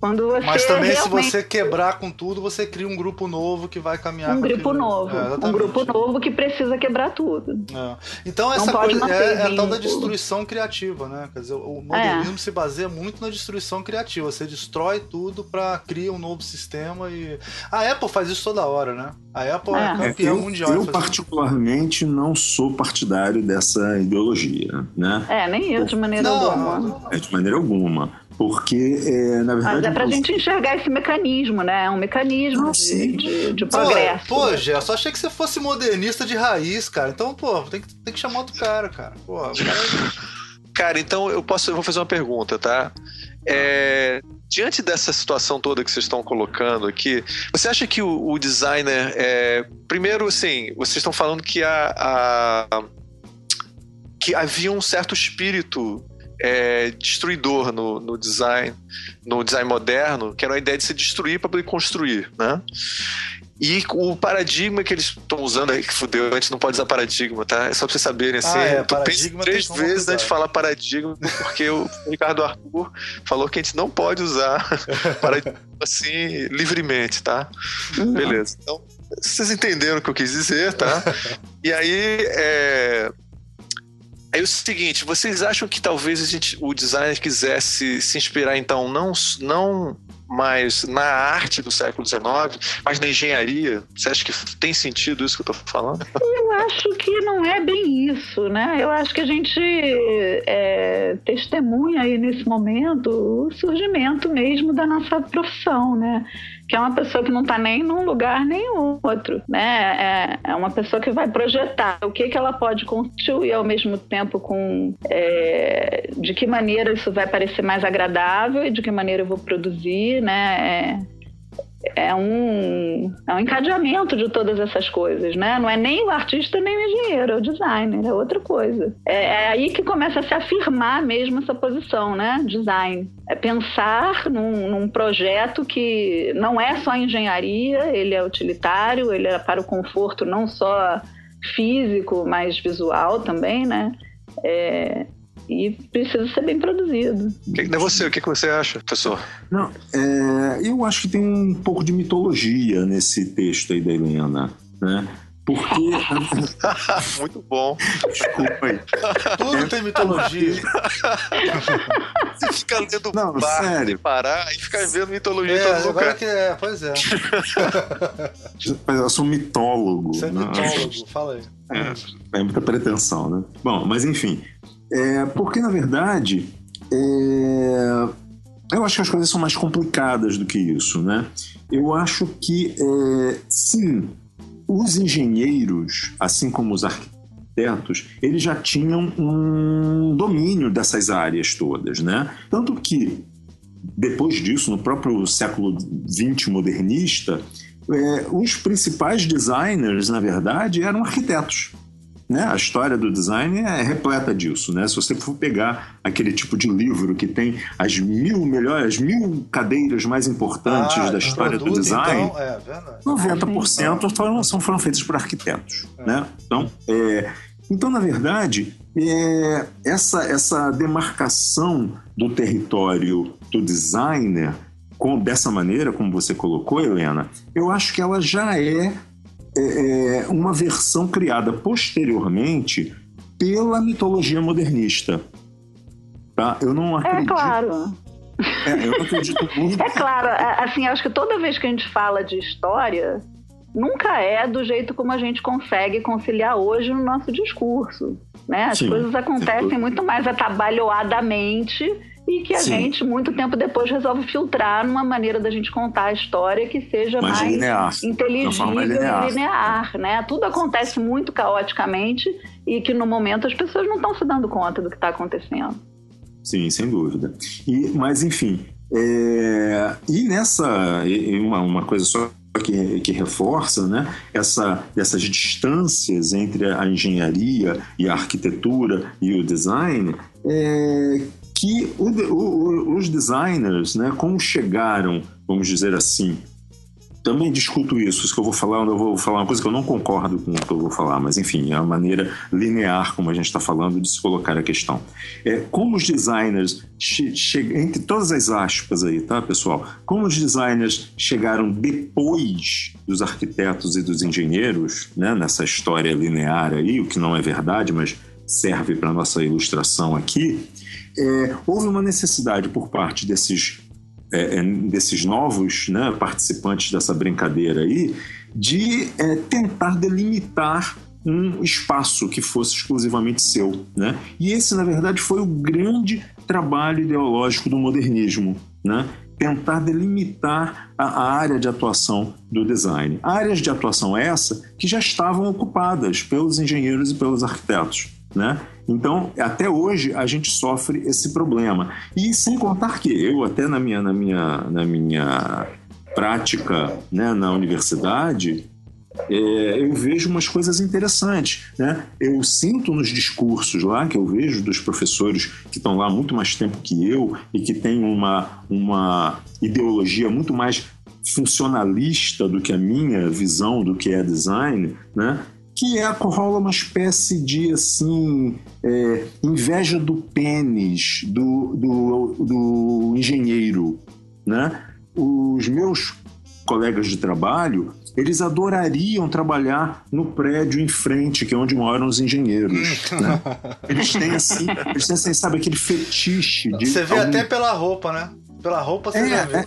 Quando você Mas também realmente... se você quebrar com tudo, você cria um grupo novo que vai caminhar um grupo novo, é, um grupo novo que precisa quebrar tudo. É. Então essa coisa é, é, a tal da destruição criativa, né? Quer dizer, o modernismo é. se baseia muito na destruição criativa. Você destrói tudo para criar um novo sistema e a Apple faz isso toda hora, né? A Apple é, é campeã eu, mundial. Eu particularmente não sou partidário dessa ideologia, né? É, nem eu de maneira não, alguma. É de maneira alguma porque, é, na verdade. Mas é pra nós... gente enxergar esse mecanismo, né? É um mecanismo ah, de, de, de, progresso. Pô, pô Gé, só achei que você fosse modernista de raiz, cara. Então, pô, tem que, tem que chamar outro cara, cara. Pô, cara... cara, então eu posso. Eu vou fazer uma pergunta, tá? É, diante dessa situação toda que vocês estão colocando aqui, você acha que o, o designer. É, primeiro, assim, vocês estão falando que a, a que havia um certo espírito é, destruidor no, no, design, no design moderno, que era a ideia de se destruir para poder construir, né? E o paradigma que eles estão usando aí, que fudeu, a gente não pode usar paradigma, tá? É só pra vocês saberem, assim. Ah, é, tu pensa três vezes antes de falar paradigma, porque o Ricardo Arthur falou que a gente não pode usar paradigma assim livremente, tá? Beleza. Então, vocês entenderam o que eu quis dizer, tá? E aí, é é o seguinte, vocês acham que talvez gente, o designer quisesse se inspirar então não, não mais na arte do século XIX, mas na engenharia? Você acha que tem sentido isso que eu estou falando? Eu acho que não é bem isso, né? Eu acho que a gente é, testemunha aí nesse momento o surgimento mesmo da nossa profissão, né? Que é uma pessoa que não está nem num lugar nem outro, né? É, é, uma pessoa que vai projetar o que, que ela pode construir ao mesmo tempo com é, de que maneira isso vai parecer mais agradável e de que maneira eu vou produzir, né? É, é um, é um encadeamento de todas essas coisas, né? Não é nem o artista nem o engenheiro, é o designer, é outra coisa. É, é, aí que começa a se afirmar mesmo essa posição, né? Design. É pensar num, num projeto que não é só engenharia, ele é utilitário, ele é para o conforto não só físico, mas visual também, né? É, e precisa ser bem produzido. Que, é você, o que, que você acha, professor? Não, é, eu acho que tem um pouco de mitologia nesse texto aí da Helena, né? Porque. Muito bom. Desculpa aí. Tudo tem mitologia. Você fica lendo Não, bar sério. parar e fica vendo mitologia em É, todo lugar. que é, pois é. Eu sou mitólogo. Você é né? mitólogo, fala aí. É muita pretensão, né? Bom, mas enfim. É, porque, na verdade, é, eu acho que as coisas são mais complicadas do que isso, né? Eu acho que, é, sim, os engenheiros, assim como os arquitetos, eles já tinham um domínio dessas áreas todas, né? Tanto que, depois disso, no próprio século XX modernista, é, os principais designers, na verdade, eram arquitetos. Né? A história do design é repleta disso. Né? Se você for pegar aquele tipo de livro que tem as mil melhores, as mil cadeiras mais importantes Ah, da história do produto, design, Então, é, verdade. 90% foram, são, foram feitos por arquitetos. Né? Então, é, então, na verdade, é, essa, essa demarcação do território do designer, com, dessa maneira, como você colocou, Helena, eu acho que ela já é, é, é, uma versão criada posteriormente pela mitologia modernista. Tá? Eu não É acredito. claro. é, eu não acredito muito. É claro, a- assim, acho que toda vez que a gente fala de história, nunca é do jeito como a gente consegue conciliar hoje no nosso discurso. Né? As Sim, coisas acontecem muito mais atabalhoadamente e que a Sim. gente, muito tempo depois, resolve filtrar numa maneira da gente contar a história que seja Mais mais linear. inteligível uma forma e linear. linear, né? Tudo acontece muito caoticamente e que no momento as pessoas não estão se dando conta do que está acontecendo. Sim, sem dúvida. E, mas, enfim, é, e nessa. uma, uma coisa só que, que reforça né, essa, essas distâncias entre a engenharia e a arquitetura e o design é que o o- os designers, né, como chegaram, vamos dizer assim, também discuto isso, isso que eu vou falar, eu vou falar uma coisa que eu não concordo com o que eu vou falar, mas enfim, é a maneira linear como a gente está falando de se colocar a questão. É, como os designers, che che- entre todas as aspas aí, tá, pessoal? Como os designers chegaram depois dos arquitetos e dos engenheiros, né, nessa história linear aí, o que não é verdade, mas serve para nossa ilustração aqui, é, houve uma necessidade por parte desses é, é, desses novos né, participantes dessa brincadeira aí, de é, tentar delimitar um espaço que fosse exclusivamente seu. Né? E esse, na verdade, foi o grande trabalho ideológico do modernismo. Né? Tentar delimitar a, a área de atuação do design. Áreas de atuação essa que já estavam ocupadas pelos engenheiros e pelos arquitetos. Né? Então, até hoje, a gente sofre esse problema. E sem contar que eu, até na minha, na minha, na minha prática né, na universidade, é, eu vejo umas coisas interessantes. Né? Eu sinto nos discursos lá, que eu vejo dos professores que estão lá muito mais tempo que eu e que têm uma, uma ideologia muito mais funcionalista do que a minha visão do que é design, né? Que é, rola uma espécie de assim é, inveja do pênis do, do, do engenheiro, né? Os meus colegas de trabalho eles adorariam trabalhar no prédio em frente, que é onde moram os engenheiros. né? Eles têm assim, eles têm assim, sabe, aquele fetiche de. Você vê algum- até pela roupa, né? Pela roupa você É, já vê. É,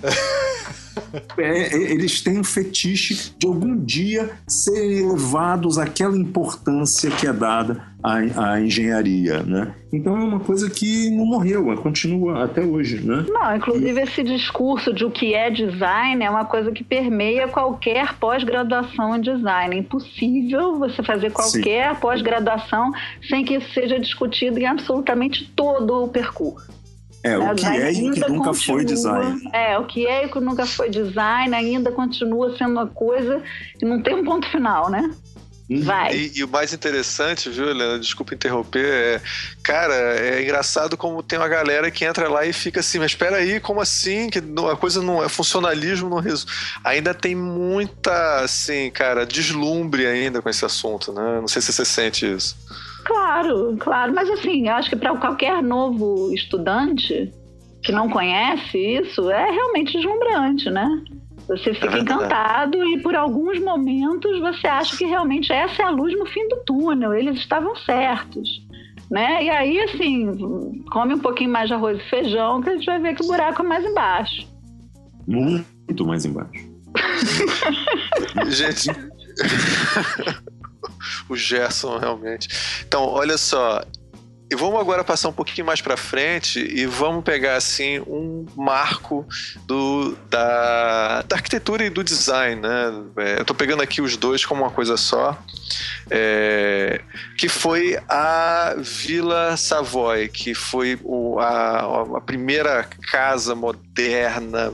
é, eles têm um fetiche de algum dia serem elevados àquela importância que é dada à, à engenharia, né? Então é uma coisa que não morreu, ela continua até hoje, né? Não, inclusive esse discurso de o que é design é uma coisa que permeia qualquer pós-graduação em design. É impossível você fazer qualquer pós-graduação sem que isso seja discutido em absolutamente todo o percurso. É, o que é e o que nunca foi continua- design. É, o que é e o que nunca foi design ainda continua sendo uma coisa que não tem um ponto final, né? Vai. E, e o mais interessante, viu, Helena? Desculpa interromper. É, cara, é engraçado como tem uma galera que entra lá e fica assim, mas espera aí, como assim? Que não- a coisa não é funcionalismo, não resu... Ainda tem muita, assim, cara, deslumbre ainda com esse assunto, né? Não sei se você sente isso. Claro, claro. Mas assim, eu acho que para qualquer novo estudante que não conhece isso, é realmente deslumbrante, né? Você fica verdade. encantado e por alguns momentos você acha que realmente essa é a luz no fim do túnel. Eles estavam certos. né? E aí, assim, come um pouquinho mais de arroz e feijão, que a gente vai ver que o buraco é mais embaixo. Muito mais embaixo. gente. o Gerson, realmente. Então, olha só, e vamos agora passar um pouquinho mais para frente e vamos pegar assim um marco do, da, da arquitetura e do design, né? É, eu estou pegando aqui os dois como uma coisa só, é, que foi a Vila Savoy, que foi o, a, a primeira casa moderna,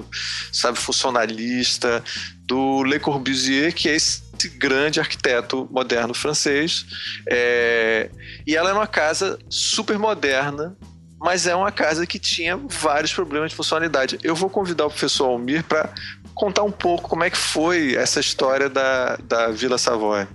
sabe, funcionalista do Le Corbusier, que é esse grande arquiteto moderno francês. É, e ela é uma casa super moderna, mas é uma casa que tinha vários problemas de funcionalidade. Eu vou convidar o professor Almir para contar um pouco como é que foi essa história da, da Vila Savoy.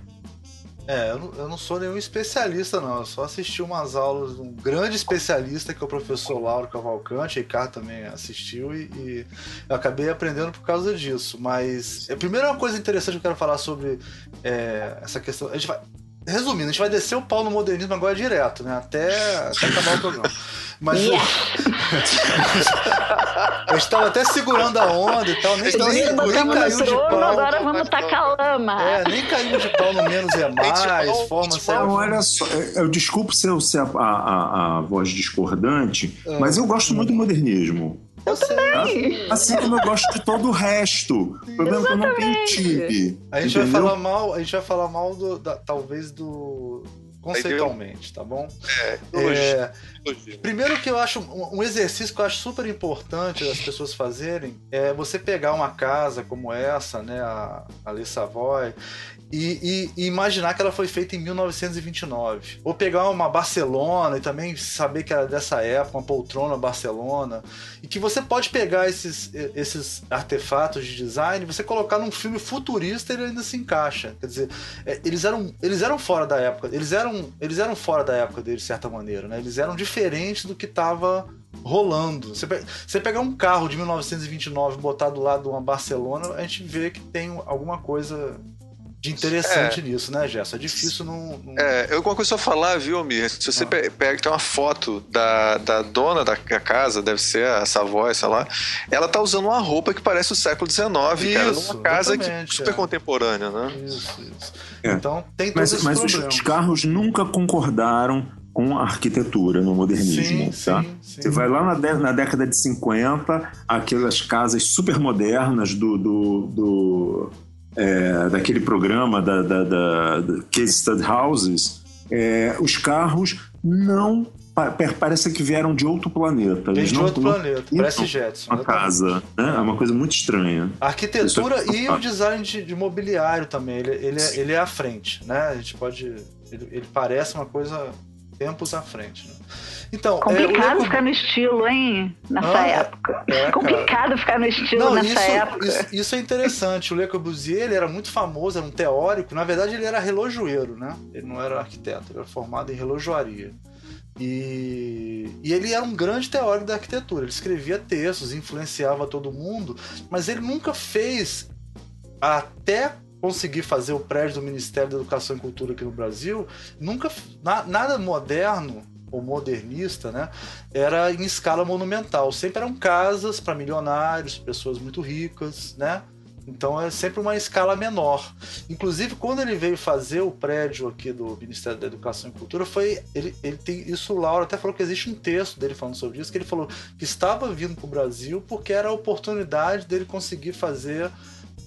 É, eu não, eu não, sou nenhum especialista, não. Eu só assisti umas aulas de um grande especialista, que é o professor Lauro Cavalcante. Ricardo também assistiu e, e, eu acabei aprendendo por causa disso. Mas, a primeira coisa interessante que eu quero falar sobre é, essa questão. A gente vai, resumindo, a gente vai descer o pau no modernismo agora direto, né? Até, até acabar o programa. Mas yeah. eu estava até segurando a onda e tal, nem, nem, nem, nem caiu de pau. Agora vamos tacar lama. É, nem caiu de pau no menos é mais, forma Não, olha só, eu desculpo ser, ser a, a, a, voz discordante, é. mas eu gosto muito do modernismo. Eu também. Assim como eu gosto de todo o resto. O problema é que eu não tenho time. A gente entendeu? vai falar mal, a gente vai falar mal do, da, talvez do conceitualmente, tá bom? É, é, primeiro que eu acho um exercício que eu acho super importante as pessoas fazerem é você pegar uma casa como essa, né, a, a Savoy, e, e, imaginar que ela foi feita em 1929. Ou pegar uma Barcelona e também saber que era dessa época, uma poltrona Barcelona. E que você pode pegar esses, esses artefatos de design você colocar num filme futurista ele ainda se encaixa. Quer dizer, é, eles eram, eles eram fora da época. Eles eram, eles eram fora da época deles, de certa maneira. Né? Eles eram diferentes do que estava rolando. Você, você pegar um carro de 1929 e botar do lado de uma Barcelona, a gente vê que tem alguma coisa de interessante é. nisso, né, Gerson? É difícil não. não... É, eu uma coisa só falar, viu, Mir? Se você ah. pega, tem uma foto da, da dona da casa, deve ser a Savoy, sei lá, ela tá usando uma roupa que parece o século XIX, isso, cara, numa casa que, super é. contemporânea, né? Isso, isso. É. Então tem todos Mas, mas os, os carros nunca concordaram com a arquitetura no modernismo, sim, tá? Sim, sim. Você vai lá na, na, década de 50, aquelas casas super modernas do, do, do é, daquele programa da, da, da, da Case Stud Houses, é, os carros não parece que vieram de outro planeta. Eles de não, outro não, planeta, parece Jetson. Uma casa, né? É uma coisa muito estranha. A arquitetura é e o design de, de mobiliário também, ele, ele, é, ele é à frente, né? A gente pode... Ele, ele parece uma coisa tempos à frente, né? Então, Complicado é, ficar no estilo, hein? Nessa ah, época. É, Complicado ficar no estilo Não, nessa isso, época. Isso, isso, é interessante. O Le Corbusier ele era muito famoso, era um teórico. Na verdade, ele era relojoeiro, né? Ele não era arquiteto, ele era formado em relojoaria. E, e, ele era um grande teórico da arquitetura. Ele escrevia textos, influenciava todo mundo, mas ele nunca fez até conseguir fazer o prédio do Ministério da Educação e Cultura aqui no Brasil, nunca na, nada moderno ou modernista, né, era em escala monumental. Sempre eram casas para milionários, pessoas muito ricas, né? Então é sempre uma escala menor. Inclusive, quando ele veio fazer o prédio aqui do Ministério da Educação e Cultura, foi. Ele, ele tem. Isso o Laura até falou que existe um texto dele falando sobre isso, que ele falou que estava vindo para o Brasil porque era a oportunidade dele conseguir fazer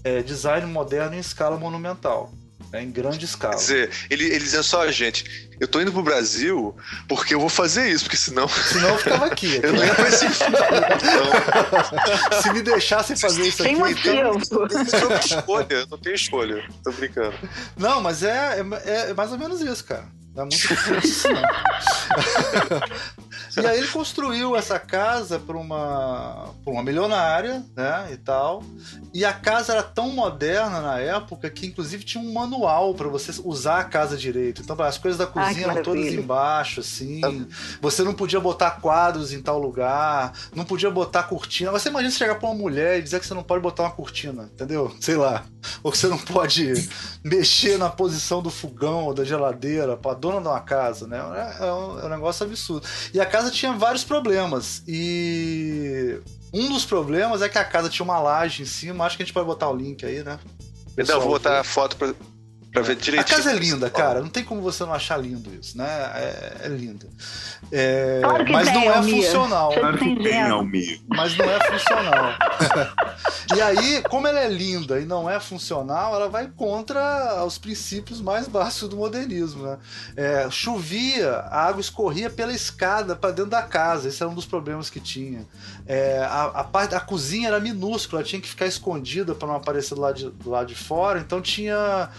é, design moderno em escala monumental. É em grande escala. Quer dizer, ele, ele dizia só, gente, eu tô indo pro Brasil porque eu vou fazer isso, porque senão. Senão eu ficava aqui. eu não ia pra esse Se me deixassem fazer isso aqui. Tem então, Não tem escolha, não tem escolha. Tô brincando. Não, mas é, é, é mais ou menos isso, cara. É muito difícil, não. E aí ele construiu essa casa para uma, pra uma milionária, né, e tal. E a casa era tão moderna na época que inclusive tinha um manual para você usar a casa direito. Então as coisas da cozinha eram todas embaixo, assim. Você não podia botar quadros em tal lugar, não podia botar cortina. Você imagina você chegar para uma mulher e dizer que você não pode botar uma cortina, entendeu? Sei lá. Ou que você não pode mexer na posição do fogão ou da geladeira para dona de uma casa, né? É, é um, é um negócio absurdo. E a casa tinha vários problemas. E um dos problemas é que a casa tinha uma laje em cima. Acho que a gente pode botar o link aí, né? Pessoal, vou botar a foto pra, pra ver direitinho. A casa é linda, cara. Não tem como você não achar lindo isso, né? É, é linda. É, claro que mas tem, não é Almir. funcional. Claro que tem. Almir. Mas não é funcional. e aí, como ela é linda e não é funcional, ela vai contra os princípios mais básicos do modernismo. Né? É, chovia, a água escorria pela escada para dentro da casa. Esse era um dos problemas que tinha. É, a, a parte, a cozinha era minúscula, tinha que ficar escondida para não aparecer do lado de, do lado de fora. Então tinha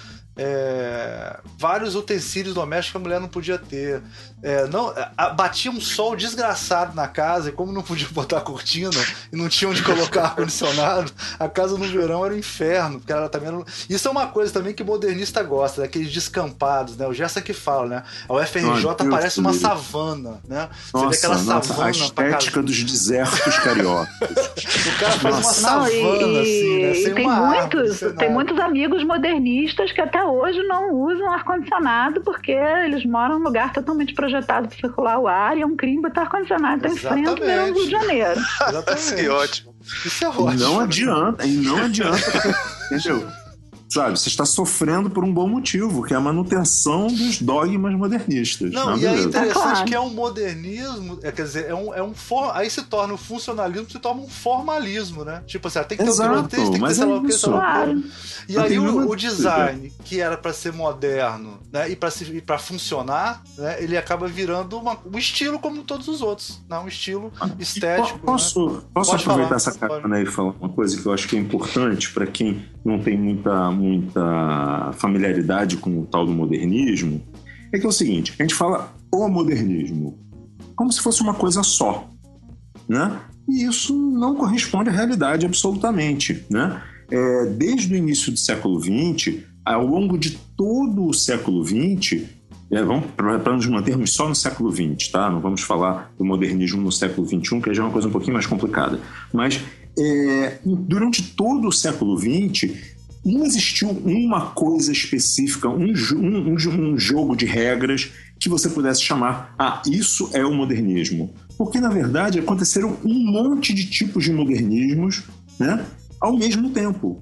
é, vários utensílios domésticos que a mulher não podia ter. É, não, a- batia um sol desgraçado na casa, e como não podia botar cortina e não tinha onde colocar ar-condicionado, a casa no verão era um inferno. Porque ela também era... Isso é uma coisa também que modernista gosta, daqueles descampados, né? O Gerson que fala, né? A UFRJ Ai, Deus parece uma savana, né? Você vê Nossa, aquela nossa, a savana pra estética casa. dos desertos cariocas. O cara faz uma Nossa. Não, savana, e, assim, né? e Sem tem uma árvore, muitos, sem tem muitos amigos modernistas que até hoje não usam ar-condicionado porque eles moram num lugar totalmente projetado para circular o ar e é um crime botar ar-condicionado em frente do Rio de Janeiro. Exatamente. Que ótimo. Isso é ótimo. não adianta, e não adianta. Entendeu? Sabe, você está sofrendo por um bom motivo, que é a manutenção dos dogmas modernistas. Não, Não, e é beleza. interessante Claro. que é um modernismo, é, quer dizer, é um, é um for, aí se torna o funcionalismo, se torna um formalismo, né? Tipo assim, ah, tem que ter Exato, o grotesco, tem que ter mas sei lá é o que, sei lá que. E aí o, o design, que era pra ser moderno, né, e e para funcionar, né, ele acaba virando uma- um estilo como todos os outros, né? Um estilo E estético. po- Posso, posso Pode aproveitar falar, essa carona aí e falar uma coisa que eu acho que é importante para quem não tem muita, muita familiaridade com o tal do modernismo? É que é o seguinte: a gente fala o modernismo como se fosse uma coisa só, né? E isso não corresponde à realidade absolutamente, né? É, desde o início do século XX, ao longo de todo o século XX, é, vamos para nos mantermos só no século XX, tá? Não vamos falar do modernismo no século XXI, que já é uma coisa um pouquinho mais complicada. Mas é, durante todo o século XX, não existiu uma coisa específica, um, um- um jogo de regras que você pudesse chamar, ah, isso é o modernismo. Porque, na verdade, aconteceram um monte de tipos de modernismos né, ao mesmo tempo.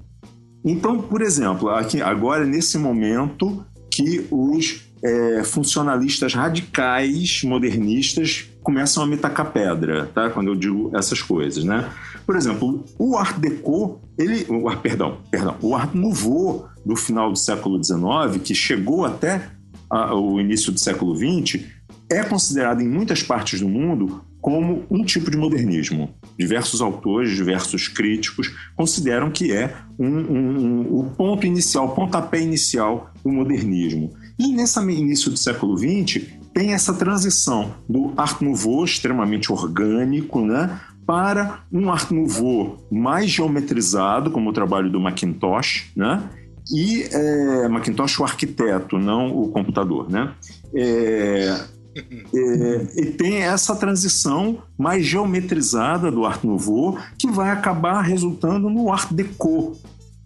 Então, por exemplo, aqui, agora, nesse momento que os é, funcionalistas radicais modernistas começam a me tacar pedra, tá? Quando eu digo essas coisas, né? Por exemplo, o Art Deco, ele, o, perdão, perdão, o Art Nouveau do final do século XIX, que chegou até a- o início do século XX, é considerado em muitas partes do mundo como um tipo de modernismo. Diversos autores, diversos críticos consideram que é um- um- um- o ponto inicial, o pontapé inicial do modernismo. E nesse início do século XX tem essa transição do Art Nouveau extremamente orgânico, né, para um Art Nouveau mais geometrizado, como o trabalho do Macintosh, né, e é, Macintosh o arquiteto, não o computador, né? É, é, e tem essa transição mais geometrizada do Art Nouveau que vai acabar resultando no Art Deco,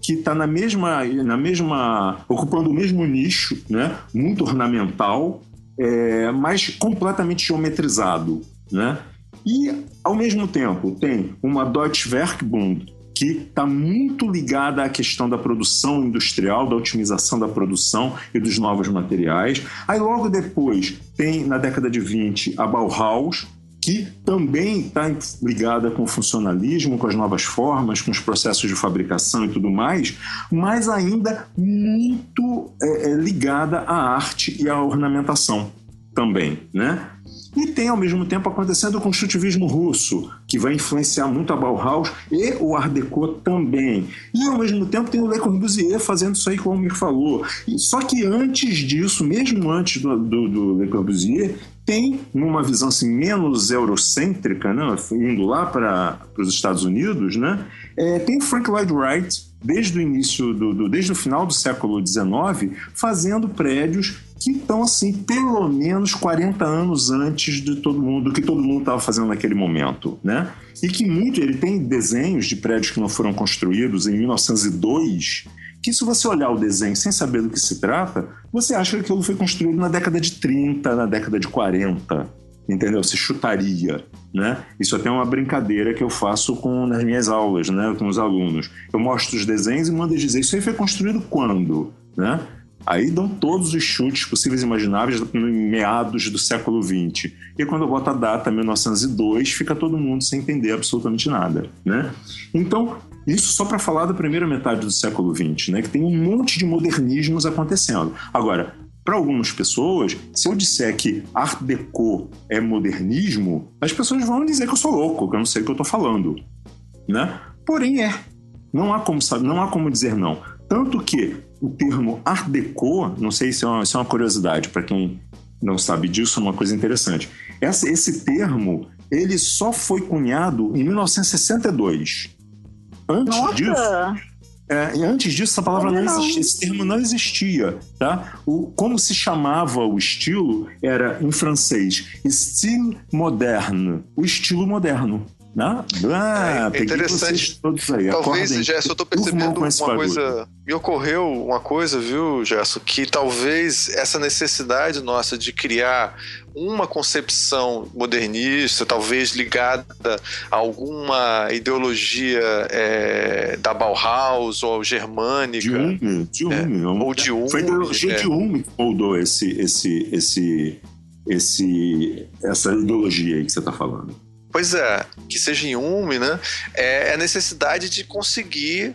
que está na mesma, na mesma, ocupando o mesmo nicho, né? Muito ornamental, é, mas completamente geometrizado, né? E ao mesmo tempo tem uma Deutsche Werkbund que está muito ligada à questão da produção industrial, da otimização da produção e dos novos materiais. Aí logo depois tem, na década de 20, a Bauhaus, que também está ligada com o funcionalismo, com as novas formas, com os processos de fabricação e tudo mais, mas ainda muito é, é, ligada à arte e à ornamentação também, né? E tem ao mesmo tempo acontecendo o construtivismo russo, que vai influenciar muito a Bauhaus e o Art Deco também. E ao mesmo tempo tem o Le Corbusier fazendo isso aí, como o Mir falou. Só que antes disso, mesmo antes do, do, do Le Corbusier, tem numa visão assim, menos eurocêntrica, né, indo lá para os Estados Unidos, né, é, tem Frank Lloyd Wright, desde o início, do, do, desde o final do século XIX, fazendo prédios que estão assim pelo menos 40 anos antes de todo mundo do que todo mundo estava fazendo naquele momento, né? E que muito ele tem desenhos de prédios que não foram construídos em 1902 que se você olhar o desenho sem saber do que se trata, você acha que aquilo foi construído na década de 30, na década de 40, entendeu? Você chutaria, né? Isso até é uma brincadeira que eu faço com nas minhas aulas, né, com os alunos. Eu mostro os desenhos e mando eles dizer, isso aí foi construído quando, né? Aí dão todos os chutes possíveis e imagináveis em meados do século XX. E quando eu boto a data 1902, fica todo mundo sem entender absolutamente nada, né? Então, isso só para falar da primeira metade do século XX, né? Que tem um monte de modernismos acontecendo. Agora, para algumas pessoas, se eu disser que Art Deco é modernismo, as pessoas vão dizer que eu sou louco, que eu não sei o que eu estou falando, né? Porém é. Não há como não há como dizer não. Tanto que o termo Art Deco, não sei se é uma, se é uma curiosidade para quem não sabe disso, é uma coisa interessante. Essa, esse termo ele só foi cunhado em 1962. Antes Nossa. disso, é, antes disso, essa palavra não, não existia, esse termo não existia, tá? O, como se chamava o estilo era, em francês, style moderne, o estilo moderno. Né? Ah, é interessante. Talvez, Acordem, Gerson, eu tô percebendo uma coisa. Me ocorreu uma coisa, viu, Gerson, que talvez essa necessidade nossa de criar uma concepção modernista, talvez ligada a alguma ideologia é, da Bauhaus ou germânica. De Hume, de Hume. É, ou de Hume. Foi a ideologia é. de Hume que moldou esse, esse, esse, esse, essa ideologia aí que você está falando. Pois é, que seja UME, né? É a necessidade de conseguir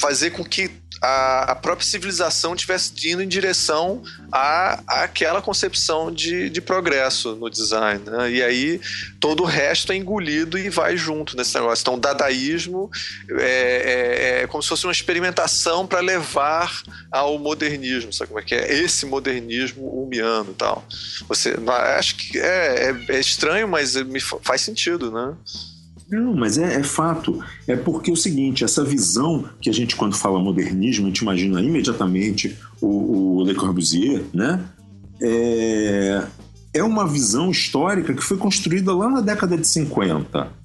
fazer com que a, a própria civilização estivesse indo em direção a, a aquela concepção de, de progresso no design. Né? E aí todo o resto é engolido e vai junto nesse negócio. Então, o dadaísmo é, é, é como se fosse uma experimentação para levar ao modernismo, sabe como é que é? Esse modernismo humiano e tal. Você, acho que é, é, é estranho, mas me faz sentido, né? Não, mas é, é, fato. É porque é o seguinte, essa visão que a gente, quando fala modernismo, a gente imagina imediatamente o, o Le Corbusier, né? É, é uma visão histórica que foi construída lá na década de 50.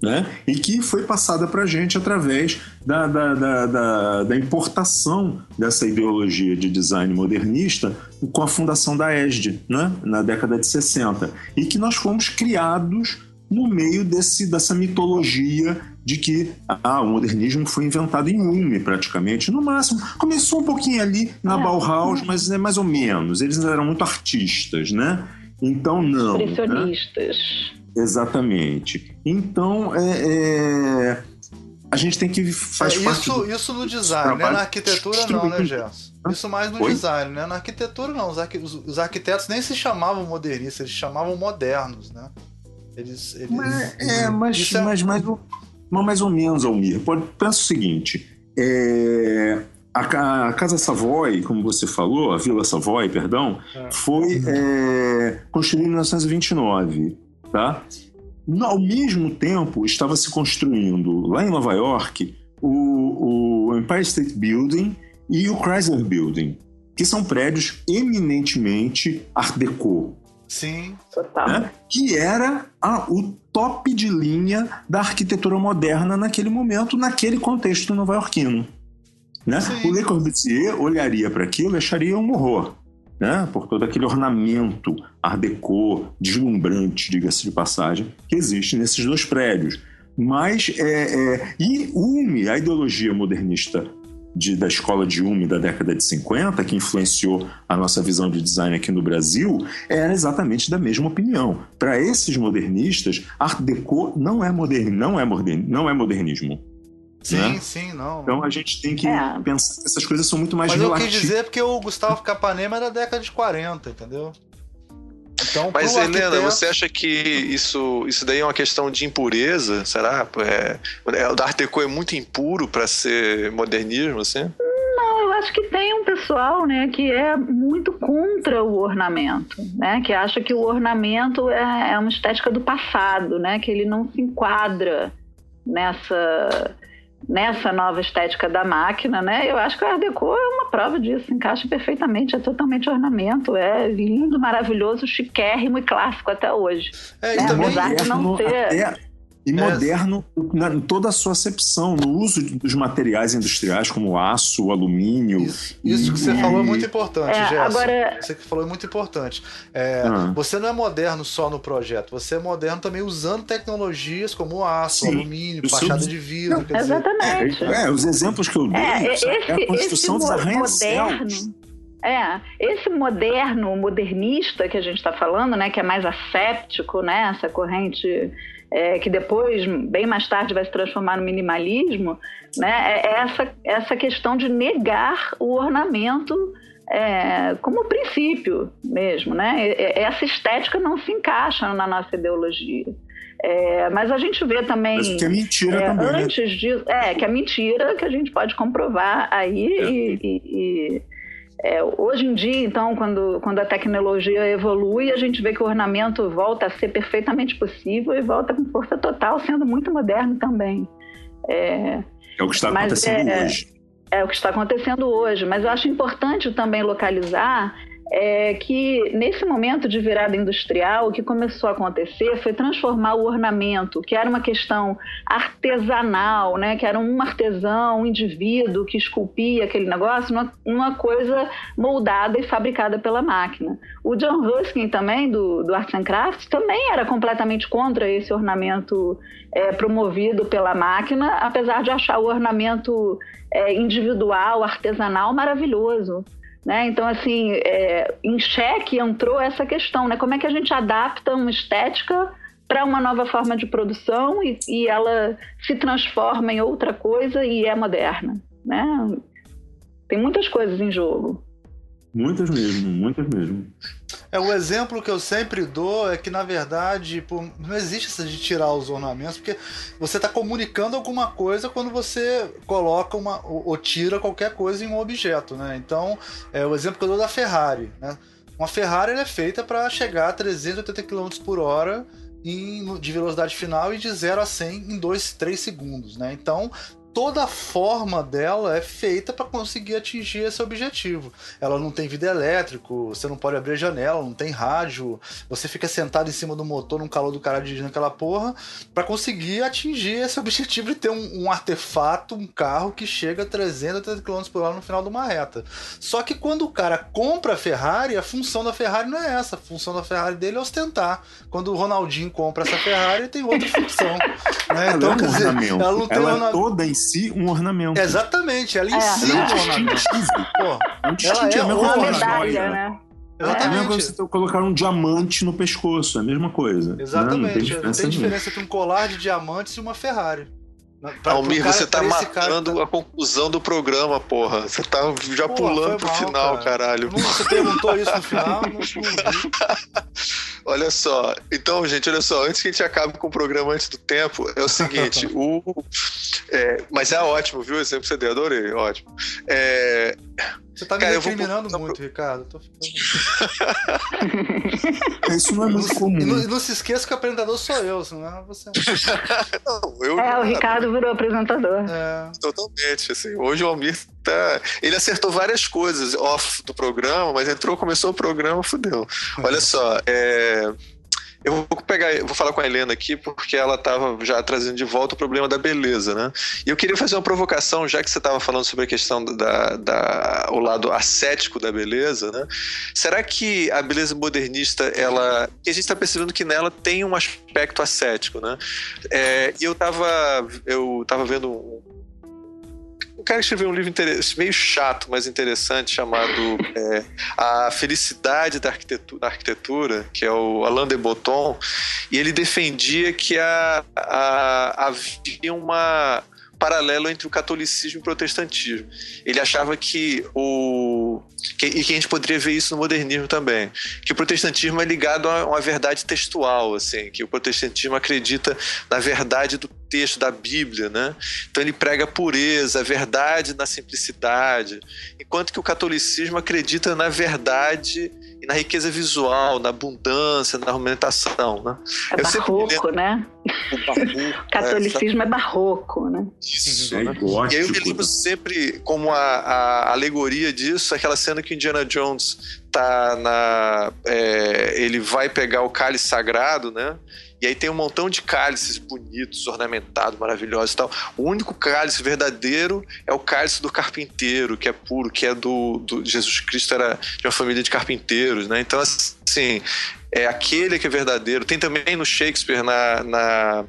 Né? E que foi passada para a gente através da, da, da, da, importação dessa ideologia de design modernista com a fundação da ESD, né? na década de 60. E que nós fomos criados no meio desse, dessa mitologia de que ah, o modernismo foi inventado em Ulm, praticamente, no máximo. Começou um pouquinho ali na é. Bauhaus, mas é mais ou menos. Eles eram muito artistas, né? Então, não. Né? Impressionistas. Né? Exatamente. Então, é, é, a gente tem que faz é, isso, do... isso no design, né? Na arquitetura não, né, Gerson? Isso mais no Oi? design, né? Na arquitetura não. Os arquitetos nem se chamavam modernistas, eles se chamavam modernos, né? Eles, eles, mas, é, mas, é... mas, mais, mais ou menos, Almir. Pensa o seguinte: é, a, a, Casa Savoy, como você falou, a Vila Savoy, perdão, é. foi é, construída em 1929. Tá? Ao mesmo tempo, estava se construindo lá em Nova York o, o Empire State Building e o Chrysler Building, que são prédios eminentemente Art Deco. Sim. Né? Que era a, o top de linha da arquitetura moderna naquele momento, naquele contexto nova-iorquino. Né? O Le Corbusier olharia para aquilo e acharia um horror. Né? Por todo aquele ornamento art déco, deslumbrante, diga-se de passagem, que existe nesses dois prédios. Mas, é, é, e UME, a ideologia modernista de, da escola de Umi da década de 50, que influenciou a nossa visão de design aqui no Brasil, era exatamente da mesma opinião. Para esses modernistas, Art Deco não é, modern, não é, modern, não é modernismo. Sim, né? sim, não. Então a gente tem que é. pensar que essas coisas são muito mais Mas relativas. Mas eu quis dizer porque o Gustavo Capanema é da década de 40, entendeu? Então, Mas, Helena, arquiteto... você acha que isso, isso daí é uma questão de impureza? Será? É, é o Art Deco é muito impuro para ser modernismo, assim? Não, eu acho que tem um pessoal, né, que é muito contra o ornamento, né, que acha que o ornamento é, é uma estética do passado, né, que ele não se enquadra nessa nessa nova estética da máquina, né? Eu acho que o Art Deco é uma prova disso, encaixa perfeitamente, é totalmente ornamento, é lindo, maravilhoso, chiquérrimo e clássico até hoje. É, né? e também Apesar de não ter... Até e é. moderno na, em toda a sua acepção, no uso dos materiais industriais como aço, alumínio. Isso, isso que você falou é muito importante, é, Gerson. Agora... Você que falou é muito importante. É, ah. Você não é moderno só no projeto, você é moderno também usando tecnologias como o aço, Sim. alumínio, fachada de vidro. Não, exatamente. Dizer... É, os exemplos que eu dei é, esse, é a construção dos arranha-céus. É, esse moderno, modernista que a gente está falando, né, que é mais asséptico, né, essa corrente é, que depois, bem mais tarde, vai se transformar no minimalismo, né, é essa, essa questão de negar o ornamento é, como princípio mesmo. Né? Essa estética não se encaixa na nossa ideologia. É, mas a gente vê também. Mas que é mentira é, também. Né? Antes né? disso. É, que é mentira, que a gente pode comprovar aí é. e, e, e é, hoje em dia, então, quando, quando a tecnologia evolui, a gente vê que o ornamento volta a ser perfeitamente possível e volta com força total, sendo muito moderno também. É, é o que está acontecendo é, hoje. É o que está acontecendo hoje, mas eu acho importante também localizar é que nesse momento de virada industrial, o que começou a acontecer foi transformar o ornamento, que era uma questão artesanal, né, que era um artesão, um indivíduo que esculpia aquele negócio, numa, coisa moldada e fabricada pela máquina. O John Ruskin também, do, do Arts and Crafts, também era completamente contra esse ornamento é, promovido pela máquina, apesar de achar o ornamento é, individual, artesanal, maravilhoso. Né? Então, assim, é, em xeque entrou essa questão, né? Como é que a gente adapta uma estética para uma nova forma de produção e, e, ela se transforma em outra coisa e é moderna, né? Tem muitas coisas em jogo. Muitas mesmo, muitas mesmo. É o exemplo que eu sempre dou é que na verdade não existe essa de tirar os ornamentos porque você está comunicando alguma coisa quando você coloca uma ou, ou, tira qualquer coisa em um objeto, né? Então é o exemplo que eu dou da Ferrari, né? Uma Ferrari é feita para chegar a 380 km por hora em, de velocidade final e de 0 a 100 em 2, 3 segundos, né? Então toda a forma dela é feita para conseguir atingir esse objetivo. Ela não tem vidro elétrico, você não pode abrir a janela, não tem rádio, você fica sentado em cima do motor num calor do cara dirigindo aquela porra para conseguir atingir esse objetivo de ter um, um, artefato, um carro que chega a 330 km por hora no final de uma reta. Só que quando o cara compra a Ferrari, a função da Ferrari não é essa, a função da Ferrari dele é ostentar. Quando o Ronaldinho compra essa Ferrari, tem outra função. Né? Então, quer dizer, ela não tem ela uma... toda em si um ornamento. Exatamente, ela em é. si é um ornamento. Pô, é ela é, é uma medalha, né? Exatamente. É a mesma coisa você colocar um diamante no pescoço, é a mesma coisa. Né? Exatamente. Não, não tem diferença, tem diferença entre um colar de diamantes e uma Ferrari. Pra, Almir, cara, você tá matando cara... a conclusão do programa, porra. Você tá já pulando pro mal, final, cara. caralho. Você perguntou isso no final? Não, olha só. Então, gente, olha só. Antes que a gente acabe com o programa antes do tempo, é o seguinte. o, é, mas é ótimo, viu? O exemplo que você deu, adorei. Ótimo. É, você tá me Cara, recriminando vou... muito, Ricardo. Tô ficando... Isso não é muito comum. E não, não, se esqueça que o apresentador sou eu, senão é você. não, eu... É, o Ricardo virou apresentador. É. Totalmente, assim. Hoje o Almir tá... Ele acertou várias coisas off do programa, mas entrou, começou o programa, fudeu. Olha só, é... Eu vou pegar, vou falar com a Helena aqui, porque ela estava já trazendo de volta o problema da beleza, né? E eu queria fazer uma provocação, já que você estava falando sobre a questão da, da o lado ascético da beleza, né? Será que a beleza modernista, ela. a gente está percebendo que nela tem um aspecto ascético, né? É, e eu estava eu tava vendo um um cara escreveu um livro meio chato, mas interessante, chamado é, A Felicidade da Arquitetura, da Arquitetura, que é o Alain de Botton, e ele defendia que a, a, havia uma paralelo entre o catolicismo e o protestantismo. Ele achava que o que, e que a gente poderia ver isso no modernismo também, que o protestantismo é ligado a uma verdade textual, assim, que o protestantismo acredita na verdade do texto da Bíblia, né? Então ele prega a pureza, a verdade na simplicidade, enquanto que o catolicismo acredita na verdade e na riqueza visual, na abundância, na argumentação, né? É Eu barroco, né? O, barroco, o catolicismo é, é, barroco, né? Isso, é né? E aí eu me lembro sempre como a, a, alegoria disso, aquela cena que Indiana Jones tá na... É, ele vai pegar o cálice sagrado, né? E aí tem um montão de cálices bonitos, ornamentados, maravilhosos e tal. O único cálice verdadeiro é o cálice do carpinteiro, que é puro, que é do, do Jesus Cristo era de uma família de carpinteiros, né? Então assim, é aquele que é verdadeiro. Tem também no Shakespeare, na, na,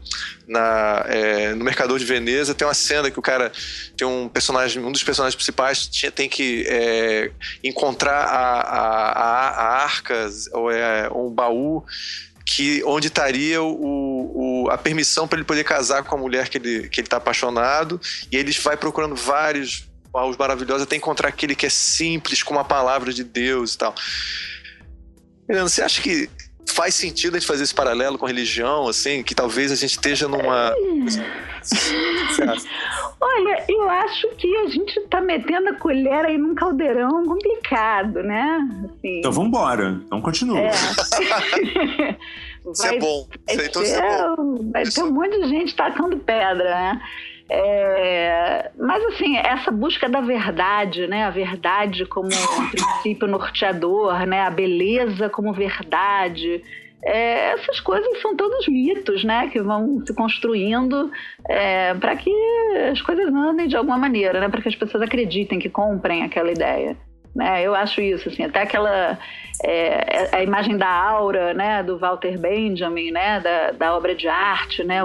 na é, no Mercador de Veneza, tem uma cena que o cara tem um personagem, um dos personagens principais tinha, tem que é, encontrar a, a, a, a arca ou é, um baú que onde estaria o, o a permissão para ele poder casar com a mulher que ele que ele está apaixonado e ele vai procurando vários baús maravilhosos até encontrar aquele que é simples como a palavra de Deus e tal. Você acha que faz sentido a gente fazer esse paralelo com religião, assim, que talvez a gente esteja numa. Olha, eu acho que a gente está metendo a colher aí num caldeirão complicado, né? Assim, então vamos embora. Então continua. É. Isso é bom. Isso aí, então, é bom. Vai ter um monte de gente tacando pedra, né? É, mas assim, essa busca da verdade, né? A verdade como um princípio norteador, né? A beleza como verdade. É, essas coisas são todos mitos, né? Que vão se construindo é, para que as coisas andem de alguma maneira, né? Para que as pessoas acreditem, que comprem aquela ideia. Né? Eu acho isso, assim, até aquela é, a imagem da aura, né, do Walter Benjamin, né, da, da obra de arte, né,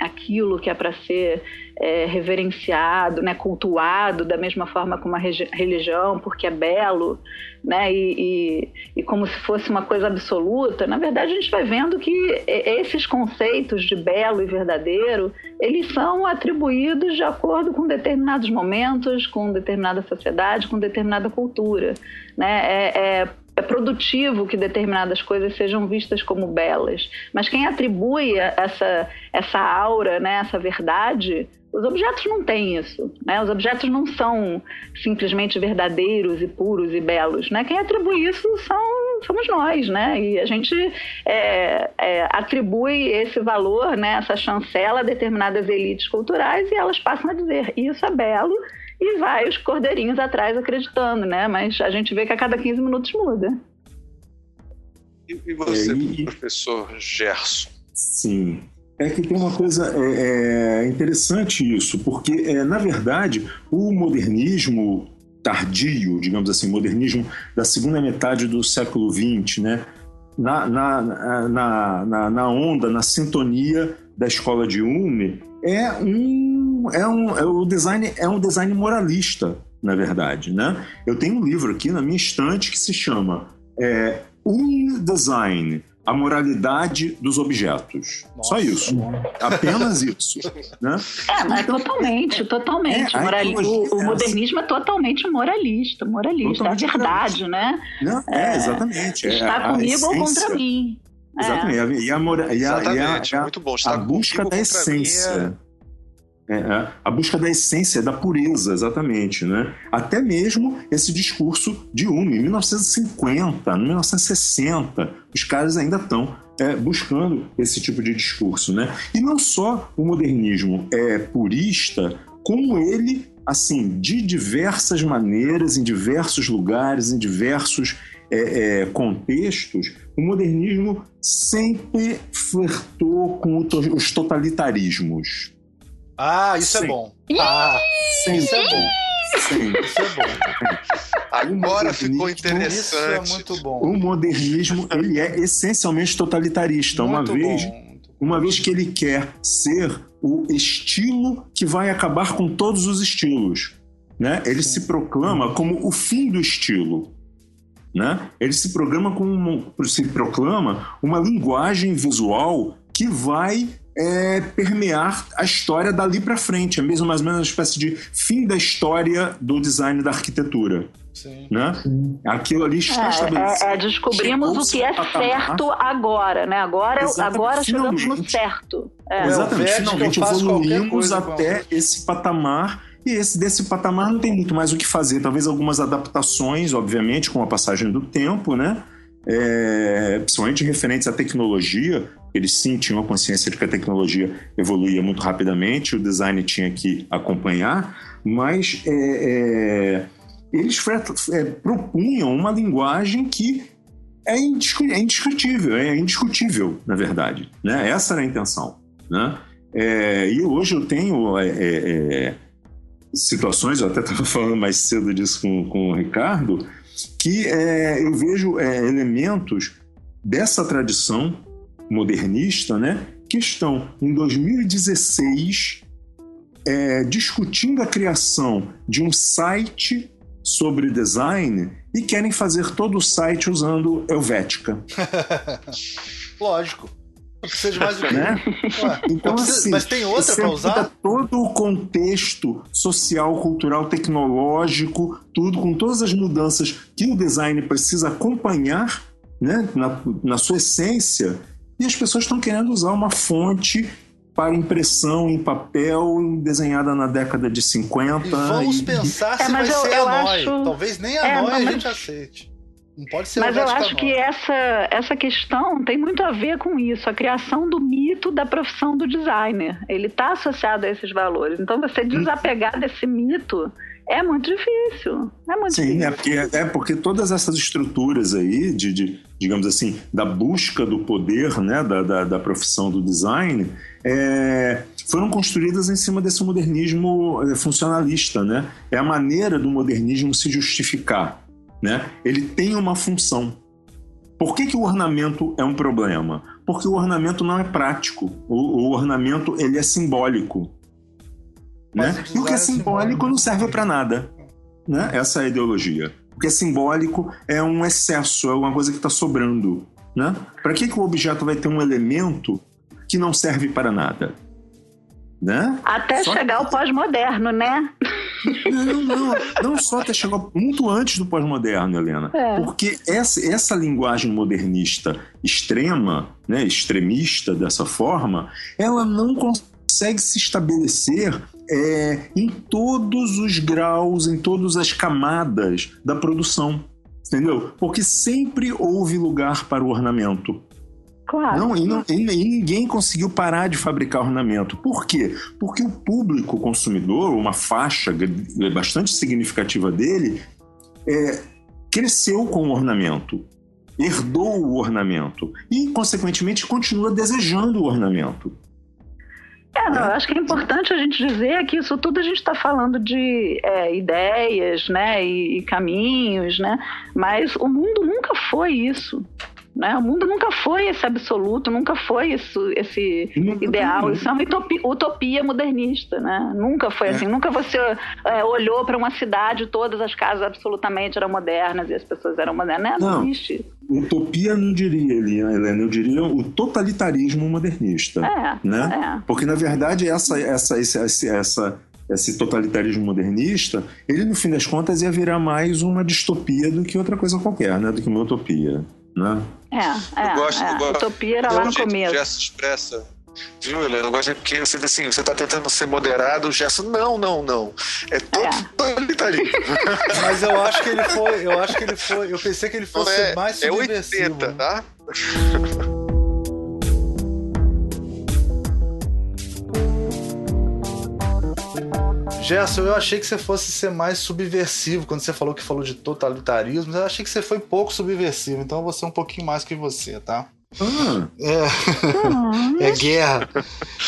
aquilo que é para ser é, reverenciado, né, cultuado da mesma forma como a religião, porque é belo, né, e, e, e, como se fosse uma coisa absoluta. Na verdade, a gente vai vendo que esses conceitos de belo e verdadeiro, eles são atribuídos de acordo com determinados momentos, com determinada sociedade, com determinada cultura, né, é, é é produtivo que determinadas coisas sejam vistas como belas. Mas quem atribui essa, essa aura, né, essa verdade, os objetos não têm isso. Né? Os objetos não são simplesmente verdadeiros e puros e belos. Né? Quem atribui isso são, somos nós. Né? E a gente é, é, atribui esse valor, né, essa chancela a determinadas elites culturais e elas passam a dizer isso é belo e vai os cordeirinhos atrás acreditando, né? Mas a gente vê que a cada 15 minutos muda. E, e você, é, professor Gerson? Sim. É que tem uma coisa é, é interessante isso, porque, é, na verdade, o modernismo tardio, digamos assim, modernismo da segunda metade do século XX, né? Na, na, na, na, na onda, na sintonia da escola de Hume, é um, é um é, o design é um design moralista, na verdade, né? Eu tenho um livro aqui na minha estante que se chama é, Um Design, a moralidade dos objetos. Nossa, Só isso. Apenas isso. Né? É, mas então, totalmente, totalmente. É, Moral... o, o, modernismo é totalmente moralista, moralista, totalmente é a verdade, né? Não, é, é, exatamente. Está é, comigo ou contra mim. Exatamente. É. E a, mora, e a, Exatamente. E a, Muito bom. Está a busca da essência. É, é, a busca da essência, da pureza, exatamente. Né? Até mesmo esse discurso de Hume, em 1950, 1960, os caras ainda estão é, buscando esse tipo de discurso. Né? E não só o modernismo é purista, como ele, assim, de diversas maneiras, em diversos lugares, em diversos é, é, contextos, o modernismo sempre flertou com os totalitarismos. Ah, isso é Sim. é bom. Ah, Sim. isso é bom. Sim. Isso é bom. Agora ficou interessante. Isso é muito bom. O modernismo ele é essencialmente totalitarista. Muito uma vez, bom. uma vez que ele quer ser o estilo que vai acabar com todos os estilos, né? Ele Sim. se proclama como o fim do estilo. Né? Ele se, programa com se proclama uma linguagem visual que vai é, permear a história dali para frente. É mesmo mais ou menos uma espécie de fim da história do design da arquitetura. Sim. Né? Aquilo ali está é, estabelecido. É, é descobrimos o que é certo agora, né? Agora, agora chegamos no certo. É. Exatamente, finalmente evoluímos até esse patamar e esse desse patamar não tem muito mais o que fazer. Talvez algumas adaptações, obviamente, com a passagem do tempo, né? É, principalmente referentes à tecnologia, eles sim tinham a consciência de que a tecnologia evoluía muito rapidamente, o design tinha que acompanhar, mas é, é, eles é, propunham uma linguagem que é, é indiscutível, é indiscutível, na verdade. Né? Essa era a intenção. Né? É, e hoje eu tenho situações, eu até estava falando mais cedo disso com, com o Ricardo, que eu vejo elementos dessa tradição modernista, né, que estão em 2016 discutindo a criação de um site sobre design e querem fazer todo o site usando Helvética. Lógico. Não precisa de mais do que. Né? então, precisa, assim, mas tem outra para usar? Todo o contexto social, cultural, tecnológico, tudo, com todas as mudanças que o design precisa acompanhar né, na, na sua essência, e as pessoas estão querendo usar uma fonte para impressão em papel desenhada na década de 50. E vamos e... pensar é, se vai eu, ser eu a acho... Talvez nem a é, mas... a gente aceite. Não pode ser Mas eu acho que essa, essa questão tem muito a ver com isso, a criação do mito da profissão do designer. Ele está associado a esses valores. Então, você hum. desapegar desse mito é muito difícil. É muito Sim, difícil. É, porque, é porque todas essas estruturas aí, de, de, digamos assim, da busca do poder né, da, da, da profissão do design, é, foram construídas em cima desse modernismo é, funcionalista. Né? É a maneira do modernismo se justificar. Né? Ele tem uma função. Por que, que o ornamento é um problema? Porque o ornamento não é prático. O, o ornamento ele é simbólico. Né? E o que é simbólico não serve para nada. Né? Essa é a ideologia. O que é simbólico é um excesso, é uma coisa que está sobrando. Né? Para que, que o objeto vai ter um elemento que não serve para nada? Né? Até só chegar que... ao pós-moderno, né? Não, não, não só até chegar muito antes do pós-moderno, Helena. É. Porque essa, essa linguagem modernista extrema, né, extremista dessa forma, ela não consegue se estabelecer é, em todos os graus, em todas as camadas da produção. Entendeu? Porque sempre houve lugar para o ornamento. Claro. Não, e, não, e, ninguém conseguiu parar de fabricar ornamento. Por quê? Porque o público consumidor, uma faixa bastante significativa dele, é, cresceu com o ornamento, herdou o ornamento e, consequentemente, continua desejando o ornamento. É, não, eu acho que é importante a gente dizer que isso tudo a gente está falando de é, ideias, né, e, e, caminhos, né, mas o mundo nunca foi isso. Né? O mundo nunca foi esse absoluto, nunca foi isso, esse ideal. Isso é uma utopia, utopia modernista, né? Nunca foi é. assim. Nunca você é, olhou para uma cidade, todas as casas absolutamente eram modernas e as pessoas eram modernas. Né? Não, não existe. Utopia não diria, Helena, eu diria o totalitarismo modernista. É, né? É. Porque, na verdade, essa, essa, essa, essa esse totalitarismo modernista, ele no fim das contas ia virar mais uma distopia do que outra coisa qualquer, né? Do que uma utopia né? É, é, eu gosto, é. Eu gosto, Utopia era lá no começo. O Gesso expressa. Viu, Helena? Eu gosto de porque você assim, você tá tentando ser moderado, o Gesso, não, não, não. É totalitarismo. É. Mas eu acho que ele foi, eu acho que ele foi, eu pensei que ele fosse é, mais subversivo. É 80, tá? Gerson, eu achei que você fosse ser mais subversivo quando você falou que falou de totalitarismo. Eu achei que você foi pouco subversivo, então eu vou ser um pouquinho mais que você, tá? Ah. É, é guerra.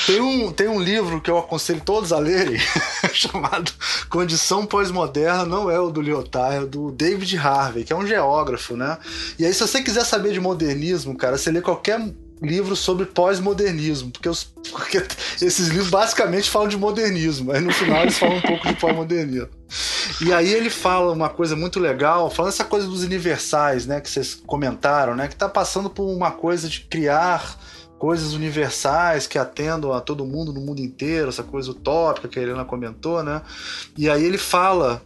Tem um, tem um livro que eu aconselho todos a lerem, chamado Condição Pós-Moderna, não é o do Lyotard, é o do David Harvey, que é um geógrafo, né? E aí, se você quiser saber de modernismo, cara, você lê qualquer livros sobre pós-modernismo, porque, porque, esses livros basicamente falam de modernismo, aí no final eles falam um pouco de pós-modernismo. E aí ele fala uma coisa muito legal, falando essa coisa dos universais, né, que vocês comentaram, né, que tá passando por uma coisa de criar coisas universais que atendam a todo mundo no mundo inteiro, essa coisa utópica que a Helena comentou, né? E aí ele fala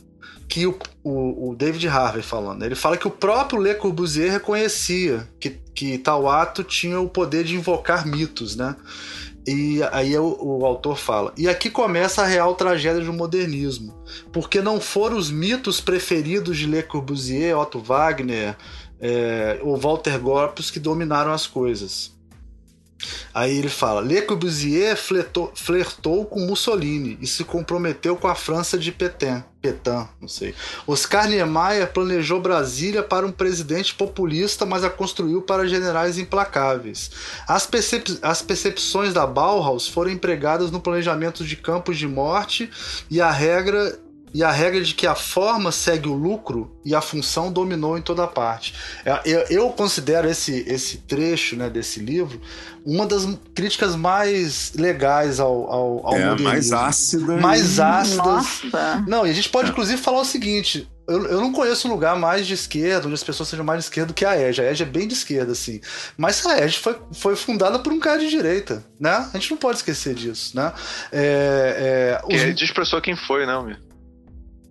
que o, o, o, David Harvey falando. Ele fala que o próprio Le Corbusier reconhecia que, que tal ato tinha o poder de invocar mitos, né? E aí o, o, autor fala: e aqui começa a real tragédia do modernismo, porque não foram os mitos preferidos de Le Corbusier, Otto Wagner é, ou Walter Gropius que dominaram as coisas. Aí ele fala: Le Corbusier flertou, flertou, com Mussolini e se comprometeu com a França de Petain. Petain, não sei. Oscar Niemeyer planejou Brasília para um presidente populista, mas a construiu para generais implacáveis. As, percep as percepções da Bauhaus foram empregadas no planejamento de campos de morte e a regra e a regra de que a forma segue o lucro e a função dominou em toda parte. É, eu, eu considero esse, esse trecho né, desse livro uma das críticas mais legais ao, ao, ao é. Mais ácida. Mais ácidas. Nossa. Não, e a gente pode é. inclusive falar o seguinte: eu, eu não conheço um lugar mais de esquerda, onde as pessoas sejam mais de esquerda do que a EJA. A EJA é bem de esquerda, assim. Mas a EJA foi, foi fundada por um cara de direita, né? A gente não pode esquecer disso, né? É, é, os... Diz pra quem foi, não, meu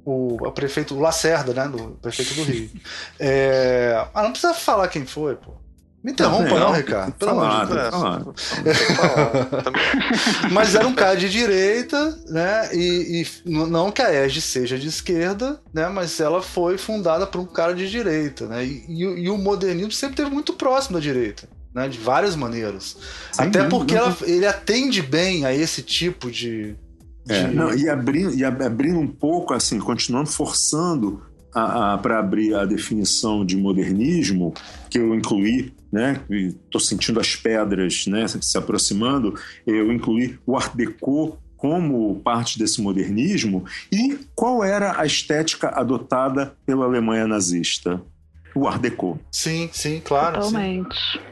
o, o prefeito o Lacerda, né? Do prefeito do Rio. É... Ah, não precisa falar quem foi, pô. Me interrompa, não, não Ricardo. Pelo amor de Deus. Mas era um cara de direita, né? E, e, não que a EGE seja de esquerda, né? Mas ela foi fundada por um cara de direita, né? E, e, e o modernismo sempre esteve muito próximo da direita. Né, de várias maneiras. Sim, Até porque ela, ele atende bem a esse tipo de, é, não, e, abrindo, e abrindo um pouco, assim, continuando forçando para abrir a definição de modernismo, que eu incluí, né? Estou sentindo as pedras né, se aproximando, eu incluí o Art Deco como parte desse modernismo e qual era a estética adotada pela Alemanha nazista? O Art Deco. Sim, sim, claro. Totalmente. Sim.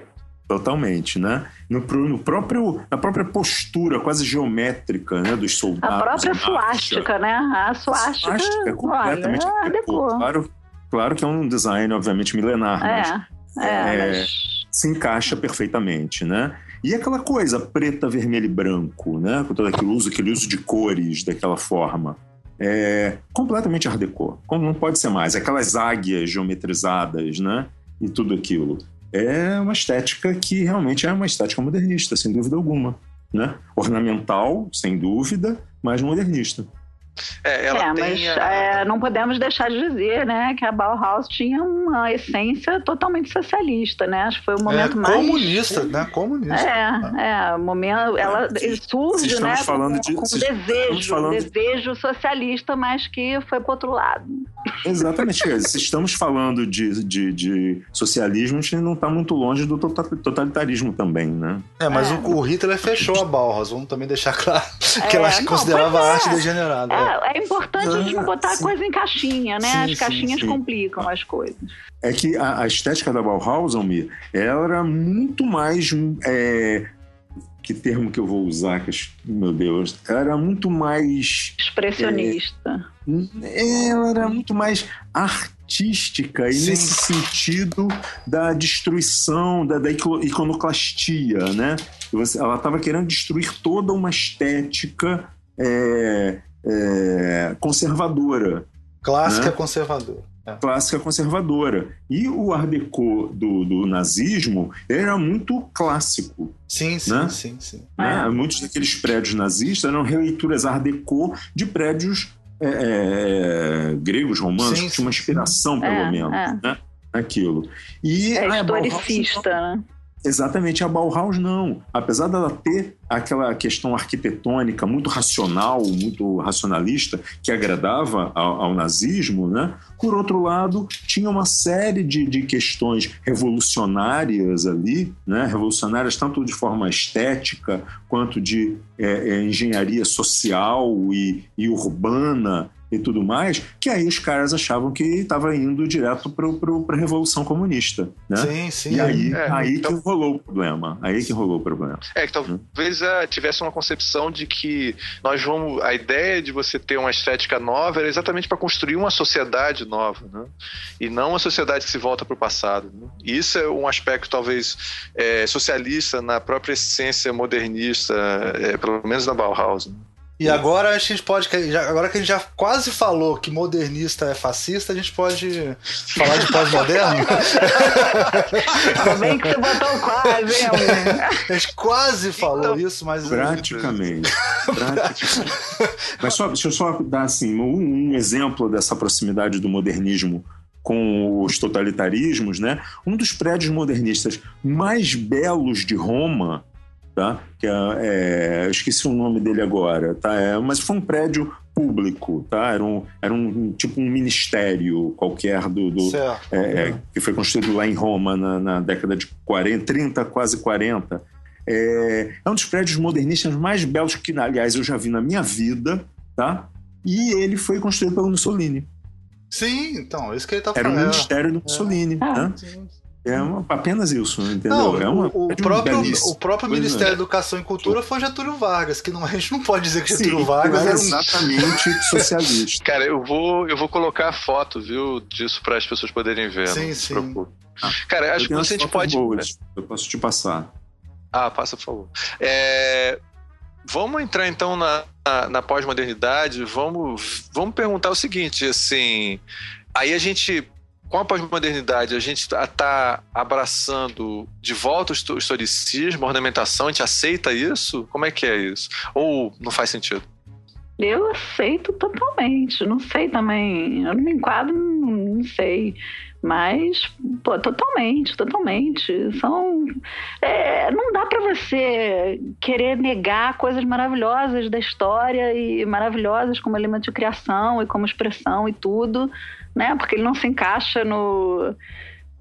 Totalmente, né? No, no, próprio, na própria postura quase geométrica né, dos soldados. A própria suástica, né? A suástica, é completamente olha, é claro, claro que é um design, obviamente, milenar, é, mas, é, é, mas... se encaixa perfeitamente, né? E aquela coisa preta, vermelho e branco, né? Com todo aquele uso, aquele uso de cores daquela forma. É completamente art deco. Não pode ser mais. Aquelas águias geometrizadas, né? E tudo aquilo é uma estética que realmente é uma estética modernista, sem dúvida alguma. Né? Ornamental, sem dúvida, mas modernista. É, é mas a... é, não podemos deixar de dizer, né, que a Bauhaus tinha uma essência totalmente socialista, né? Acho que foi o momento é, mais comunista, né? Comunista. É, é, momento, ela surge, né, falando de, com desejo, falando... desejo socialista, mas que foi para outro lado. Exatamente. Se estamos falando de, de, de, socialismo, a gente não está muito longe do totalitarismo também, né? É, mas é. O, o Hitler fechou a Bauhaus, vamos também deixar claro que ela é, considerava a arte degenerada. É, é importante a gente botar a coisa em caixinha, né? Sim, as caixinhas sim, sim. complicam as coisas. É que a, a estética da Bauhaus, Almir, ela era muito mais é, que termo que eu vou usar, que, meu Deus, ela era muito mais. Expressionista. É, ela era muito mais artística, e Sim. nesse sentido da destruição, da, da iconoclastia, né? Ela estava querendo destruir toda uma estética é, é, conservadora. Clássica né? conservadora. É. Clássica conservadora. E o Art Deco do, do nazismo era muito clássico. Sim, sim, né? sim, sim. Né? É. Muitos daqueles prédios nazistas eram releituras Art Deco de prédios é, é gregos, romanos, sim, que tinha uma inspiração, pelo é, menos, é. né? Aquilo. E, é historicista, né? Exatamente, a Bauhaus não. Apesar dela ter aquela questão arquitetônica muito racional, muito racionalista, que agradava ao, ao nazismo, né? por outro lado, tinha uma série de, de questões revolucionárias ali, né? revolucionárias tanto de forma estética quanto de é, é, engenharia social e, e urbana e tudo mais, que aí os caras achavam que estava indo direto para a Revolução Comunista, né? Sim, sim. E aí, é, aí então... que rolou o problema. Aí que rolou o problema. É, que talvez uh, tivesse uma concepção de que nós vamos... A ideia de você ter uma estética nova era exatamente para construir uma sociedade nova, né? E não uma sociedade que se volta para o passado. Né? E isso é um aspecto, talvez, é, socialista na própria essência modernista, é, pelo menos na Bauhaus. Né? E agora a gente pode. Agora que a gente já quase falou que modernista é fascista, a gente pode falar de pós-moderno? Bem que você botou quase, hein, A gente quase falou então, isso, mas. Praticamente. praticamente. mas só, deixa eu só dar assim, um, um exemplo dessa proximidade do modernismo com os totalitarismos, né? Um dos prédios modernistas mais belos de Roma tá? Que é, é, eu esqueci o nome dele agora, tá? É, mas foi um prédio público, tá? Era um, era um tipo um ministério qualquer do, do é, é, que foi construído lá em Roma na, na, década de 40, 30, quase 40. É, é um dos prédios modernistas mais belos que, aliás, eu já vi na minha vida, tá? E ele foi construído pelo Mussolini. Sim, então, isso que ele tá falando. Era um ministério do Mussolini, ah, né? Sim. É uma, apenas isso, entendeu? Não, é uma, o, é próprio, o próprio Ministério da Educação e Cultura foi Getúlio Vargas, que não, a gente não pode dizer que Getúlio Sim, Vargas era um... exatamente socialista. Cara, eu vou, eu vou colocar a foto, viu, disso para as pessoas poderem ver. Sim, sim. Ah, Cara, acho que a gente pode. Boas, eu posso te passar. Ah, passa, por favor. É, vamos entrar então na, na, na pós-modernidade. Vamos, vamos perguntar o seguinte, assim. Aí a gente com a pós-modernidade, a gente está abraçando de volta o historicismo, a ornamentação, a gente aceita isso? Como é que é isso? Ou não faz sentido? Eu aceito totalmente. Não sei também. Eu não me enquadro, não sei. Mas, pô, totalmente, totalmente. São. É, não dá para você querer negar coisas maravilhosas da história e maravilhosas como elemento de criação e como expressão e tudo né? Porque ele não se encaixa no,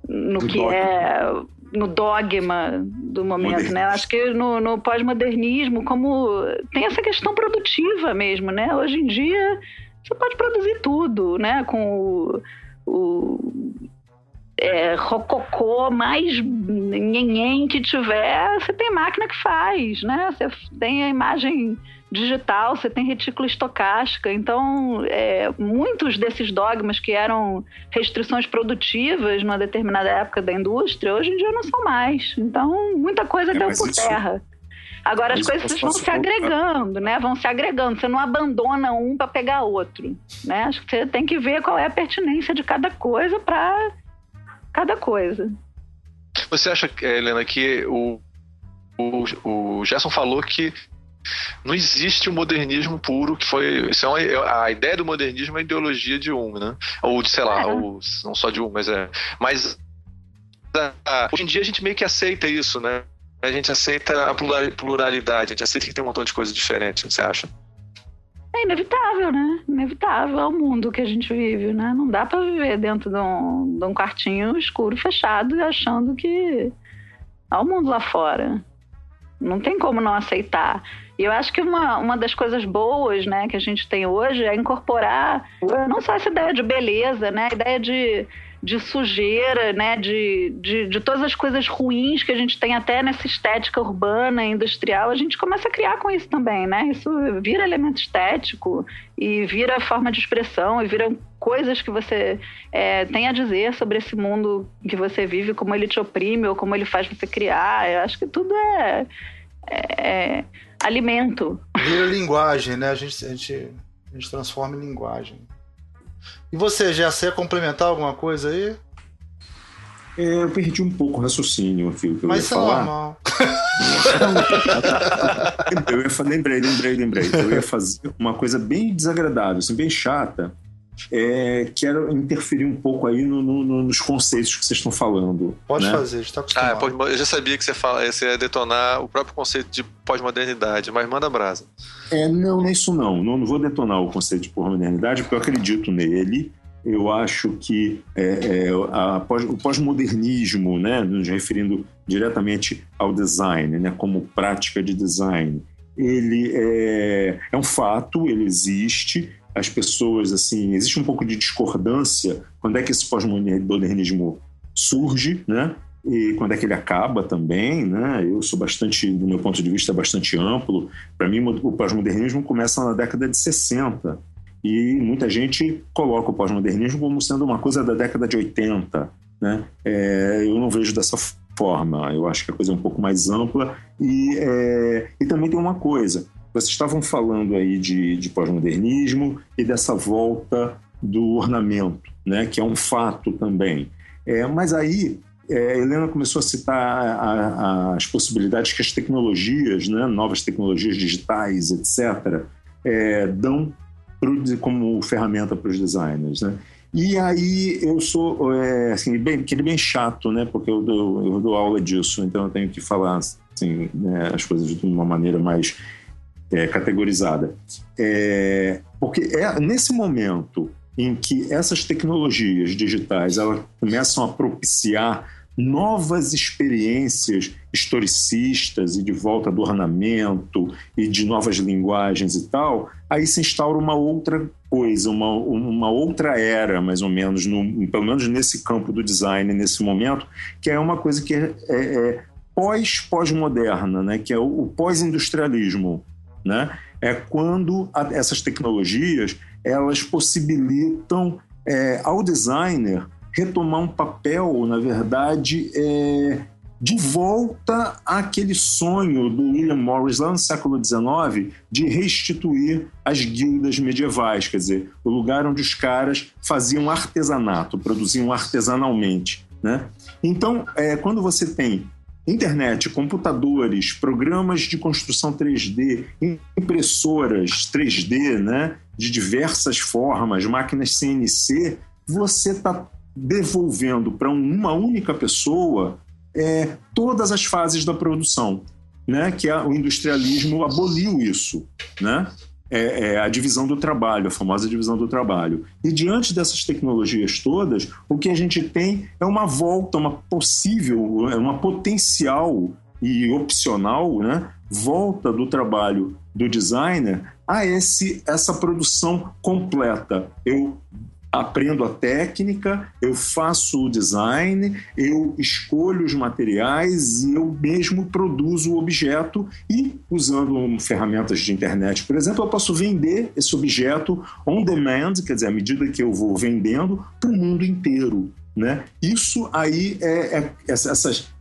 no que dogma. é no dogma do momento, né? Acho que no, no pós-modernismo, como tem essa questão produtiva mesmo, né? Hoje em dia você pode produzir tudo, né? Com o, o é, rococó mais nhenhen que tiver, você tem máquina que faz, né? Você tem a imagem digital, você tem retícula estocástica. Então, é, muitos desses dogmas que eram restrições produtivas numa determinada época da indústria, hoje em dia não são mais. Então, muita coisa é, deu por isso... terra. Agora as coisas vão se agregando, né? Vão se agregando. Você não abandona um para pegar outro, né? Acho que você tem que ver qual é a pertinência de cada coisa para cada coisa. Você acha, Helena, que o, o, o Gerson falou que não existe o modernismo puro, que foi. Isso é uma, a ideia do modernismo é a ideologia de um, né? Ou de, sei lá, é. ou, não só de um, mas é. Mas uh, hoje em dia a gente meio que aceita isso, né? A gente aceita a pluralidade, a gente aceita que tem um montão de coisas diferentes, você acha? É inevitável, né? Inevitável. É o mundo que a gente vive, né? Não dá para viver dentro de um, de um quartinho escuro, fechado, achando que há o mundo lá fora. Não tem como não aceitar. E eu acho que uma, uma das coisas boas né, que a gente tem hoje é incorporar não só essa ideia de beleza, né, a ideia de, de sujeira, né, de, de, de todas as coisas ruins que a gente tem até nessa estética urbana industrial, a gente começa a criar com isso também, né? Isso vira elemento estético e vira forma de expressão e vira coisas que você é, tem a dizer sobre esse mundo que você vive, como ele te oprime ou como ele faz você criar. Eu acho que tudo é, é, é alimento. Vira linguagem, né? A gente, a gente, a gente transforma em linguagem. E você, já ia complementar alguma coisa aí? É, eu perdi um pouco o raciocínio aqui. Que eu Mas ia é falar. normal. eu ia, lembrei, lembrei, lembrei. Eu ia fazer uma coisa bem desagradável, assim, bem chata, é, quero interferir um pouco aí no, no, nos conceitos que vocês estão falando. Pode né? fazer, está acostumado. Ah, eu já sabia que você, fala, você ia detonar o próprio conceito de pós-modernidade, mas manda brasa. É, não, não é isso não. não. Não vou detonar o conceito de pós-modernidade, porque eu acredito nele. Eu acho que é, é, a, o pós-modernismo, né, nos referindo diretamente ao design, né, como prática de design, ele é, é um fato, ele existe, as pessoas, assim, existe um pouco de discordância quando é que esse pós-modernismo surge, né? E quando é que ele acaba também, né? Eu sou bastante, do meu ponto de vista, bastante amplo. Para mim, o pós-modernismo começa na década de 60 e muita gente coloca o pós-modernismo como sendo uma coisa da década de 80, né? É, eu não vejo dessa forma. Eu acho que a coisa é um pouco mais ampla e, é, e também tem uma coisa vocês estavam falando aí de, de pós-modernismo e dessa volta do ornamento, né, que é um fato também. É, mas aí é, a Helena começou a citar a, a, as possibilidades que as tecnologias, né, novas tecnologias digitais, etc., é, dão pro, como ferramenta para os designers. Né? E aí eu sou é, assim, bem, aquele bem chato, né? Porque eu dou, eu dou aula disso, então eu tenho que falar assim, né, as coisas de uma maneira mais é, categorizada. É, porque é nesse momento em que essas tecnologias digitais elas começam a propiciar novas experiências historicistas e de volta do ornamento e de novas linguagens e tal, aí se instaura uma outra coisa, uma, uma outra era, mais ou menos, no, pelo menos nesse campo do design, nesse momento, que é uma coisa que é, é, é pós-pós-moderna, né? que é o, o pós-industrialismo. Né? É quando a, essas tecnologias elas possibilitam é, ao designer retomar um papel, na verdade, é, de volta àquele sonho do William Morris lá no século XIX de restituir as guildas medievais, quer dizer, o lugar onde os caras faziam artesanato, produziam artesanalmente. Né? Então, é, quando você tem internet, computadores, programas de construção 3D, impressoras 3D, né, de diversas formas, máquinas CNC, você está devolvendo para uma única pessoa é, todas as fases da produção, né? Que a, o industrialismo aboliu isso, né? É, é, a divisão do trabalho, a famosa divisão do trabalho. E diante dessas tecnologias todas, o que a gente tem é uma volta, uma possível, uma potencial e opcional, né? Volta do trabalho do designer a esse essa produção completa. Eu aprendo a técnica, eu faço o design, eu escolho os materiais e eu mesmo produzo o objeto e usando ferramentas de internet, por exemplo, eu posso vender esse objeto on demand, quer dizer, à medida que eu vou vendendo para o mundo inteiro. Né? Isso aí é, é essa,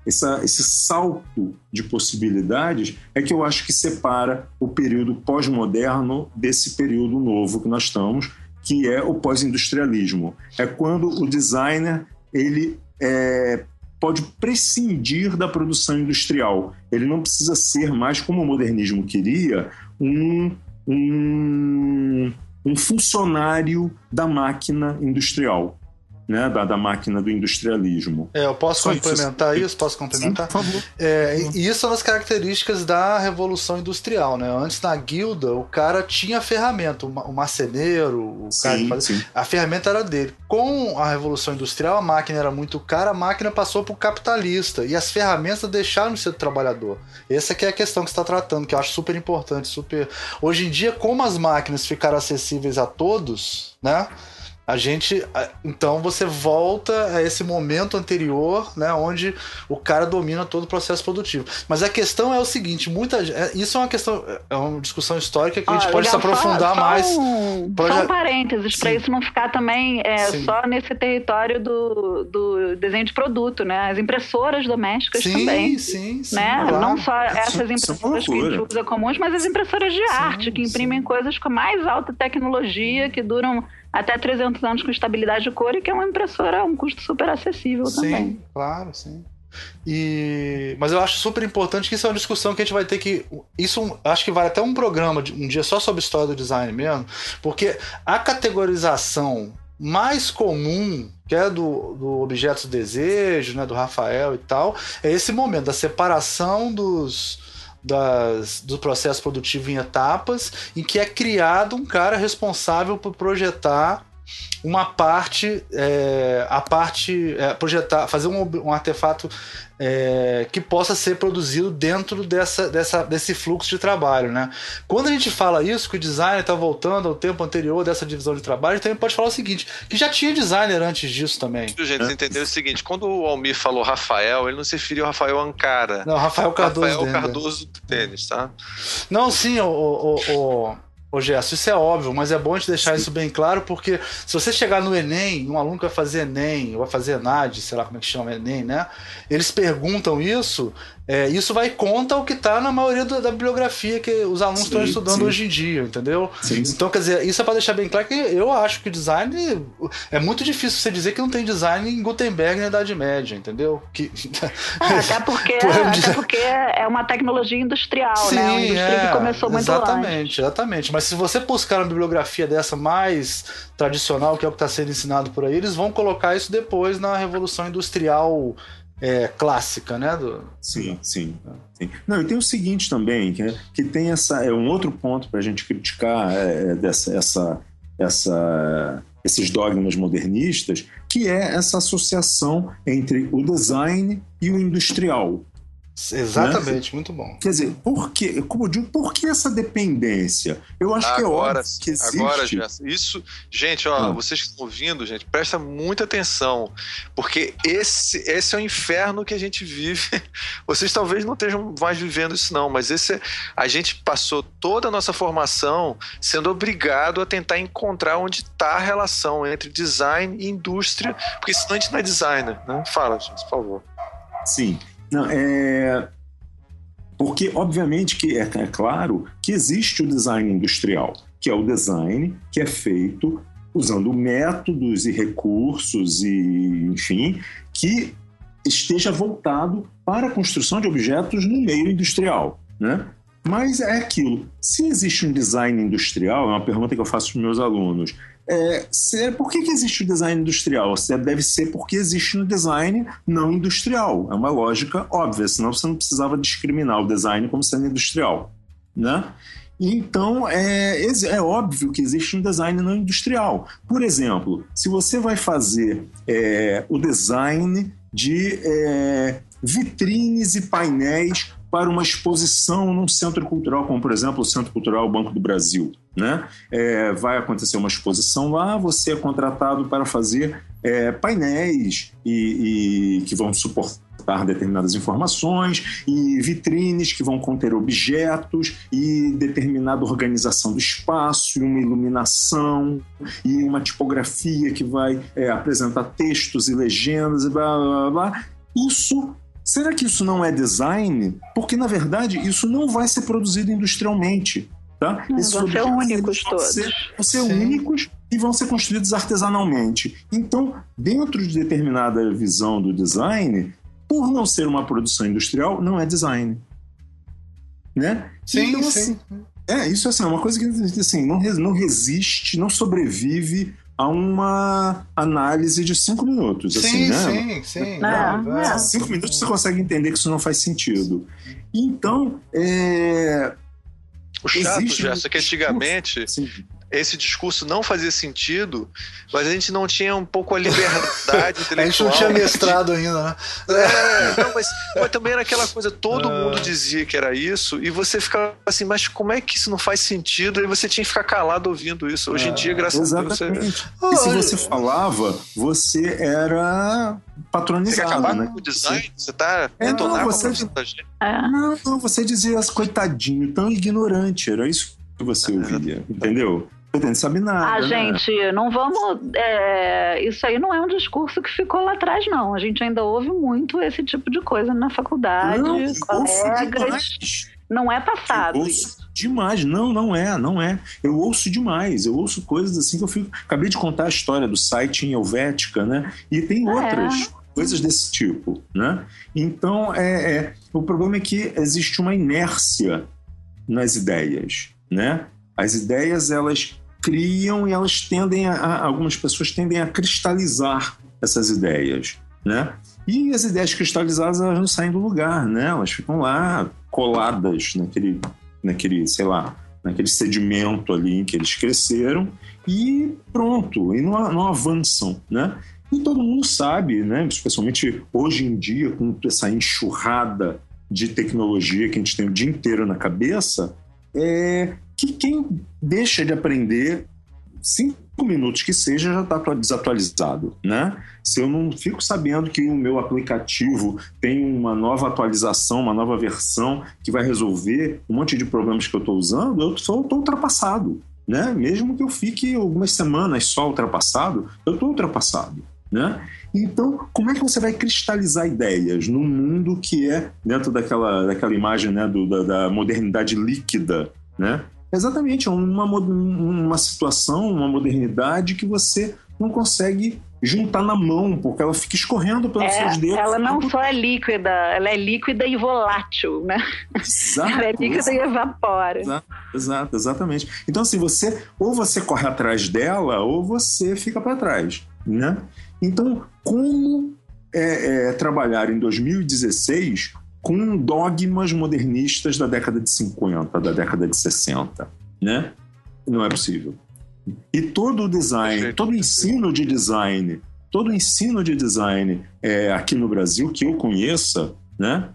esse salto de possibilidades é que eu acho que separa o período pós-moderno desse período novo que nós estamos, que é o pós-industrialismo. É quando o designer ele é, pode prescindir da produção industrial. Ele não precisa ser mais, como o modernismo queria, um, um, um funcionário da máquina industrial né, da, da, máquina do industrialismo. É, eu posso Só complementar isso? isso? Posso complementar? Sim, por favor. É, e isso uma das características da Revolução Industrial, né? Antes na guilda, o cara tinha ferramenta, o marceneiro, o cara sim, fazia, a ferramenta era dele. Com a Revolução Industrial, a máquina era muito cara, a máquina passou para o capitalista e as ferramentas deixaram de ser do trabalhador. Essa que é a questão que está tratando, que eu acho super importante, super. Hoje em dia, como as máquinas ficaram acessíveis a todos, né? A gente. Então você volta a esse momento anterior, né? Onde o cara domina todo o processo produtivo. Mas a questão é o seguinte: muita é, Isso é uma questão. É uma discussão histórica que a gente pode legal, se aprofundar só, mais. Só um, pode... só um parênteses, para isso não ficar também é, só nesse território do, do desenho de produto, né? As impressoras domésticas sim, também. Sim, sim. Né? Claro. Não só essas impressoras que a gente usa comuns, mas as impressoras de sim, arte, que imprimem sim. coisas com mais alta tecnologia, que duram até 300 anos com estabilidade de cor e que é uma impressora um custo super acessível sim, também. Sim, claro, sim. E, mas eu acho super importante que isso é uma discussão que a gente vai ter que. Isso acho que vale até um programa um dia só sobre história do design mesmo, porque a categorização mais comum, que é do, do objeto desejo, né, do Rafael e tal, é esse momento da separação dos, das, do processo produtivo em etapas, em que é criado um cara responsável por projetar uma parte, é, a parte, é, projetar, fazer um, um artefato é, que possa ser produzido dentro dessa, dessa, desse fluxo de trabalho. Né? Quando a gente fala isso, que o designer está voltando ao tempo anterior dessa divisão de trabalho, também pode falar o seguinte: que já tinha designer antes disso também. Gente, entender o seguinte: quando o Almir falou Rafael, ele não se referiu ao Rafael Ancara. Não, Rafael Cardoso. Rafael Cardoso do tênis, tá? Não, sim, o, o, o, Ô Gerson, isso é óbvio, mas é bom te deixar isso bem claro, porque se você chegar no Enem, um aluno que vai fazer Enem, ou vai fazer ENAD, sei lá como é que chama Enem, né? Eles perguntam isso, é, isso vai contra o que está na maioria da, da, bibliografia que os alunos estão estudando sim. hoje em dia, entendeu? Sim. Então, quer dizer, isso é para deixar bem claro que eu acho que o design é muito difícil você dizer que não tem design em Gutenberg na Idade Média, entendeu? Que... É, até, porque, até porque é uma tecnologia industrial, sim, né? Uma indústria é, que começou muito Exatamente, antes. exatamente. Mas se você buscar uma bibliografia dessa mais tradicional, que é o que está sendo ensinado por aí, eles vão colocar isso depois na Revolução Industrial é, clássica, né? Do... Sim, sim, sim. Não, e tem o seguinte também, que, que tem essa é um outro ponto para a gente criticar é, é, dessa, essa, essa, esses dogmas modernistas, que é essa associação entre o design e o industrial. Exatamente, né? muito bom. Quer dizer, por que, como eu digo, por que essa dependência? Eu acho agora, que é óbvio que existe. Agora, isso, gente, ó, ah. vocês que estão ouvindo, gente, presta muita atenção, porque esse, esse é o inferno que a gente vive. Vocês talvez não estejam mais vivendo isso não, mas esse a gente passou toda a nossa formação sendo obrigado a tentar encontrar onde está a relação entre design e indústria, porque senão a gente não é designer, né? Fala, gente, por favor. Sim. Não, é... Porque, obviamente, que é, é claro que existe o design industrial, que é o design que é feito usando métodos e recursos e, enfim, que esteja voltado para a construção de objetos no meio industrial, né? Mas é aquilo. Se existe um design industrial, é uma pergunta que eu faço para meus alunos. É, por que, que existe o design industrial? Se deve ser porque existe no design não industrial. É uma lógica óbvia, senão você não precisava discriminar o design como sendo industrial. Né? Então, é, é óbvio que existe um design não industrial. Por exemplo, se você vai fazer é, o design de é, vitrines e painéis para uma exposição num centro cultural, como por exemplo o Centro Cultural Banco do Brasil. Né? É, vai acontecer uma exposição lá, você é contratado para fazer é, painéis e, e, que vão suportar determinadas informações e vitrines que vão conter objetos e determinada organização do espaço e uma iluminação e uma tipografia que vai é, apresentar textos e legendas e blá blá blá. Isso Será que isso não é design? Porque, na verdade, isso não vai ser produzido industrialmente. Tá? Não, vão ser únicos vão todos. Ser, vão ser únicos e vão ser construídos artesanalmente. Então, dentro de determinada visão do design, por não ser uma produção industrial, não é design. Né? Sim, então, sim. Assim, é, isso assim, é uma coisa que assim, não, não resiste, não sobrevive a uma análise de cinco minutos. Assim, sim, né? sim, sim. Não, é. Cinco minutos você consegue entender que isso não faz sentido. Então, é... O chato, Existe... Gerson, é que antigamente sim esse discurso não fazia sentido, mas a gente não tinha um pouco a liberdade intelectual. a gente não tinha mestrado ainda, né? É, não, mas, mas, também era aquela coisa, todo é. mundo dizia que era isso, e você ficava assim, mas como é que isso não faz sentido? E você tinha que ficar calado ouvindo isso. Hoje em é, dia, graças exatamente. a Deus. Você... E se você falava, você era patronizado, você né? com o design, você tá é, não, você, não, não, você dizia, coitadinho, tão ignorante, era isso que você é. ouvia, entendeu? Não sabe nada. Ah, né? gente, não vamos. É, isso aí não é um discurso que ficou lá atrás, não. A gente ainda ouve muito esse tipo de coisa na faculdade, não, colegas. Não é passado. Eu ouço isso. demais. Não, não é, não é. Eu ouço demais. Eu ouço coisas assim que eu fico. Acabei de contar a história do site em Helvética, né? E tem ah, outras. É coisas desse tipo, né? Então, é, é, o problema é que existe uma inércia nas ideias, né? As ideias elas criam e elas tendem a, algumas pessoas tendem a cristalizar essas ideias, né? E as ideias cristalizadas elas não saem do lugar, né? Elas ficam lá coladas naquele, naquele, sei lá, naquele sedimento ali em que eles cresceram e pronto, e não, não avançam, né? E todo mundo sabe, né? Especialmente hoje em dia, com essa enxurrada de tecnologia que a gente tem o dia inteiro na cabeça, é, que quem deixa de aprender cinco minutos que seja já está desatualizado, né? Se eu não fico sabendo que o meu aplicativo tem uma nova atualização, uma nova versão que vai resolver um monte de problemas que eu estou usando, eu estou ultrapassado, né? Mesmo que eu fique algumas semanas só ultrapassado, eu estou ultrapassado, Né? Então, como é que você vai cristalizar ideias num mundo que é dentro daquela, daquela imagem né, do, da, da modernidade líquida? Né? Exatamente, é uma, uma situação, uma modernidade que você não consegue juntar na mão, porque ela fica escorrendo pelos é, seus dedos. Ela não só é líquida, ela é líquida e volátil, né? Exato. ela é líquida exato, e evapora. Exato, exato, exatamente. Então, assim, você ou você corre atrás dela, ou você fica para trás, né? Então, como é, é, trabalhar em 2016 com dogmas modernistas da década de 50, da década de 60, né? Não é possível. E todo o design, todo o ensino de design, todo o ensino de design é, aqui no Brasil que eu conheça, né?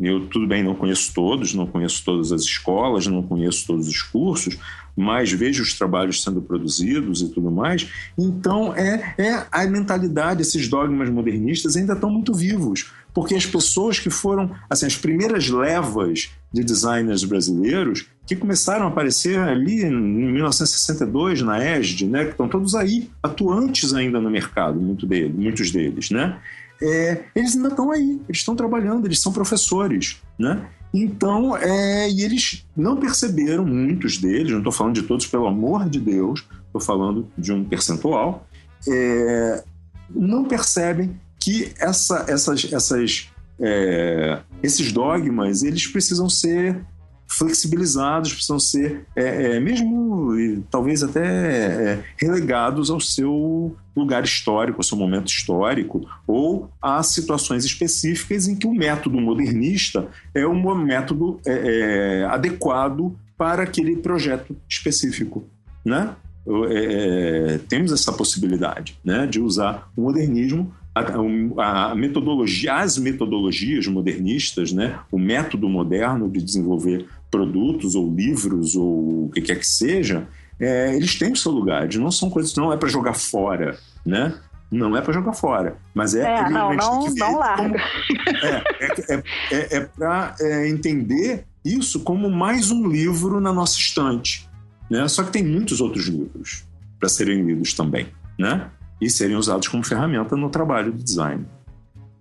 Eu, tudo bem, não conheço todos, não conheço todas as escolas, não conheço todos os cursos, mas vejo os trabalhos sendo produzidos e tudo mais. Então, é, é a mentalidade, esses dogmas modernistas ainda estão muito vivos, porque as pessoas que foram, assim, as primeiras levas de designers brasileiros que começaram a aparecer ali em 1962 na ESD, né, que estão todos aí, atuantes ainda no mercado, muito dele, muitos deles, né? É, eles ainda estão aí, eles estão trabalhando, eles são professores, né? Então, é, e eles não perceberam, muitos deles, não estou falando de todos, pelo amor de Deus, estou falando de um percentual, é, não percebem que essa, essas, essas, é, esses dogmas eles precisam ser flexibilizados, precisam ser é, é, mesmo talvez até é, relegados ao seu lugar histórico, ao seu momento histórico, ou a situações específicas em que o método modernista é um método é, é, adequado para aquele projeto específico, né? É, temos essa possibilidade né, de usar o modernismo a, a, metodologia, as metodologias modernistas, né, o método moderno de desenvolver produtos ou livros ou o que quer que seja, é, eles têm o seu lugar. Eles não são coisas que não é para jogar fora, né? Não é para jogar fora, mas é, é não, não, não larga. é, é, é, é, é para é, entender isso como mais um livro na nossa estante, né? Só que tem muitos outros livros para serem lidos também, né? E serem usados como ferramenta no trabalho de design.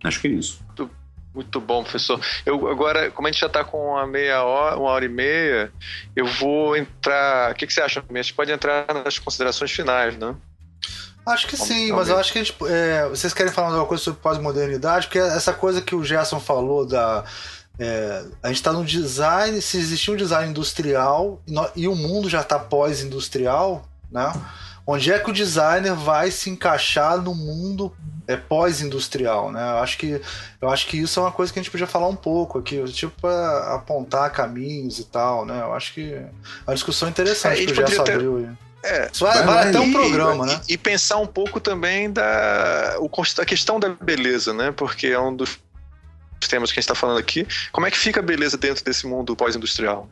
Acho que é isso. Muito muito bom, professor. Eu agora, como a gente já está com uma meia hora, uma hora e meia, eu vou entrar. O que, que você acha? A gente pode entrar nas considerações finais, né? Acho que sim, mas eu acho que a gente, é, vocês querem falar alguma coisa sobre pós-modernidade, porque essa coisa que o Gerson falou da. É, a gente está no design, se existir um design industrial e, e o mundo já está pós-industrial, né? Onde é que o designer vai se encaixar no mundo é, pós-industrial, né? Eu acho, que, eu acho que isso é uma coisa que a gente podia falar um pouco aqui, tipo, apontar caminhos e tal, né? Eu acho que é uma discussão interessante é, que o ter... abriu aí. É, Isso vai, vai até um programa, e, né? E, pensar um pouco também da o, a questão da beleza, né? Porque é um dos temas que a gente está falando aqui. Como é que fica a beleza dentro desse mundo pós-industrial?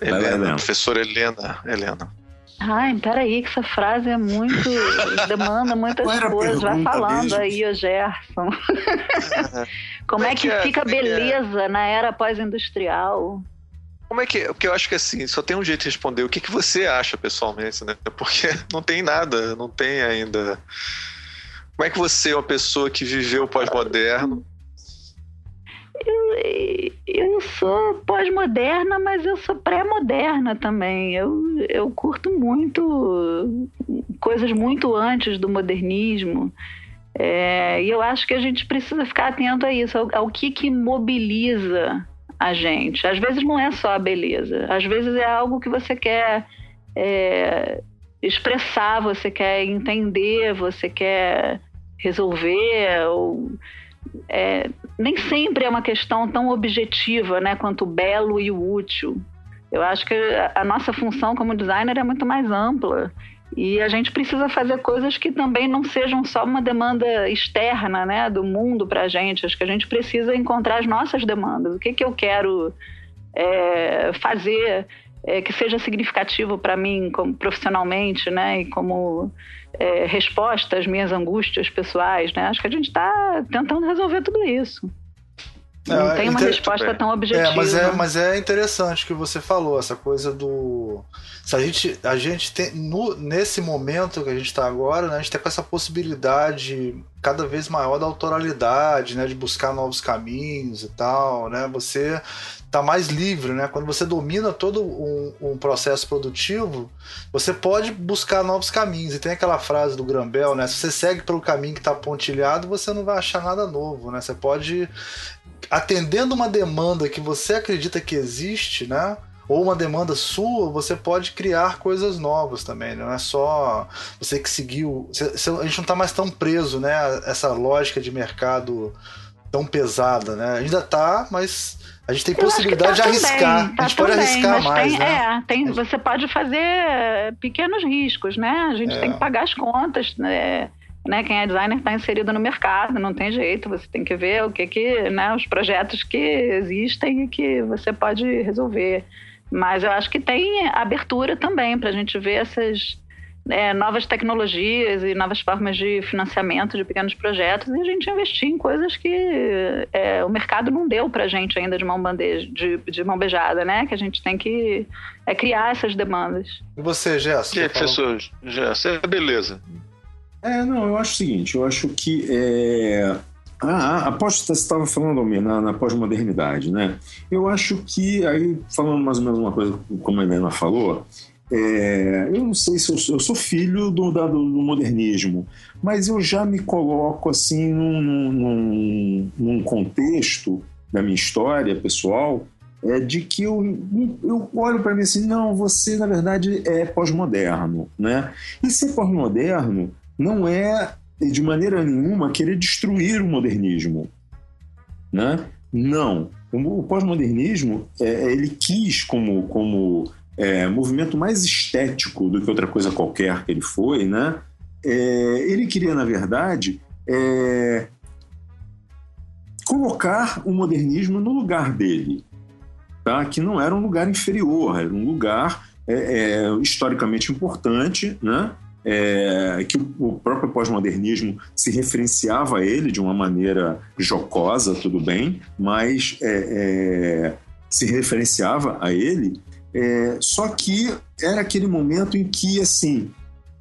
Helena, professora Helena, Helena. Ai, peraí, que essa frase é muito. demanda muitas coisas. Vai falando mesmo? aí, o Gerson. Como é que, é, fica é, beleza é? na era pós-industrial? Como é que. Porque eu acho que assim, só tem um jeito de responder. O que, que você acha pessoalmente, né? Porque não tem nada, não tem ainda. Como é que você, uma pessoa que viveu pós-moderno, eu, eu sou pós-moderna, mas eu sou pré-moderna também. Eu, eu curto muito coisas muito antes do modernismo. É, e eu acho que a gente precisa ficar atento a isso, ao, ao que, que mobiliza a gente. Às vezes não é só a beleza, às vezes é algo que você quer é, expressar, você quer entender, você quer resolver. Ou, é, nem sempre é uma questão tão objetiva né, quanto o belo e o útil. Eu acho que a nossa função como designer é muito mais ampla. E a gente precisa fazer coisas que também não sejam só uma demanda externa né, do mundo para a gente. Acho que a gente precisa encontrar as nossas demandas. O que, que eu quero é, fazer é, que seja significativo para mim como profissionalmente, né, e como é, resposta às minhas angústias pessoais, né? Acho que a gente está tentando resolver tudo isso. Não é, tem uma resposta tão objetiva. É, mas é, mas é interessante que você falou, essa coisa do. Se a gente, a gente tem. No, nesse momento que a gente está agora, né, a gente tem com essa possibilidade cada vez maior da autoralidade, né? De buscar novos caminhos e tal, né? Você tá mais livre, né? Quando você domina todo um, um, processo produtivo, você pode buscar novos caminhos. E tem aquela frase do Grambel, né? Se você segue pelo caminho que está pontilhado, você não vai achar nada novo, né? Você pode atendendo uma demanda que você acredita que existe, né? Ou uma demanda sua, você pode criar coisas novas também. Né? Não é só você que seguiu. A gente não está mais tão preso, né? Essa lógica de mercado tão pesada, né? Ainda tá, mas a gente tem possibilidade tá de arriscar. Também, tá a gente pode arriscar mais, tem, né? É, tem, você pode fazer pequenos riscos, né? A gente é. tem que pagar as contas, né? né, quem é designer está inserido no mercado, não tem jeito, você tem que ver o que que, né, os projetos que existem e que você pode resolver. Mas eu acho que tem abertura também para a gente ver essas é, novas tecnologias e novas formas de financiamento de pequenos projetos e a gente investir em coisas que é, o mercado não deu para a gente ainda de mão, bandeja, de, de mão beijada, né? Que a gente tem que é, criar essas demandas. E você, Jéssica? Que, professor Jéssica, beleza. É, não, eu acho o seguinte, eu acho que é, a, a pós, você estava falando, Almir, na, na pós-modernidade, né? Eu acho que, aí, falando mais ou menos uma coisa como a Helena falou, é, eu não sei se eu sou, eu sou filho do, da, do, modernismo, mas eu já me coloco assim num, num, num contexto da minha história pessoal é, de que eu, eu olho para mim assim, não, você na verdade é pós-moderno, né? E ser pós-moderno não é, de maneira nenhuma, querer destruir o modernismo. Né? Não. O pós-modernismo, é, ele quis, como, como é, movimento mais estético do que outra coisa qualquer que ele foi, né? É, ele queria, na verdade, é, colocar o modernismo no lugar dele, tá? que não era um lugar inferior, era um lugar é, é, historicamente importante, né? é, que o, próprio pós-modernismo se referenciava a ele de uma maneira jocosa, tudo bem, mas é, é, se referenciava a ele, é, só que era aquele momento em que, assim,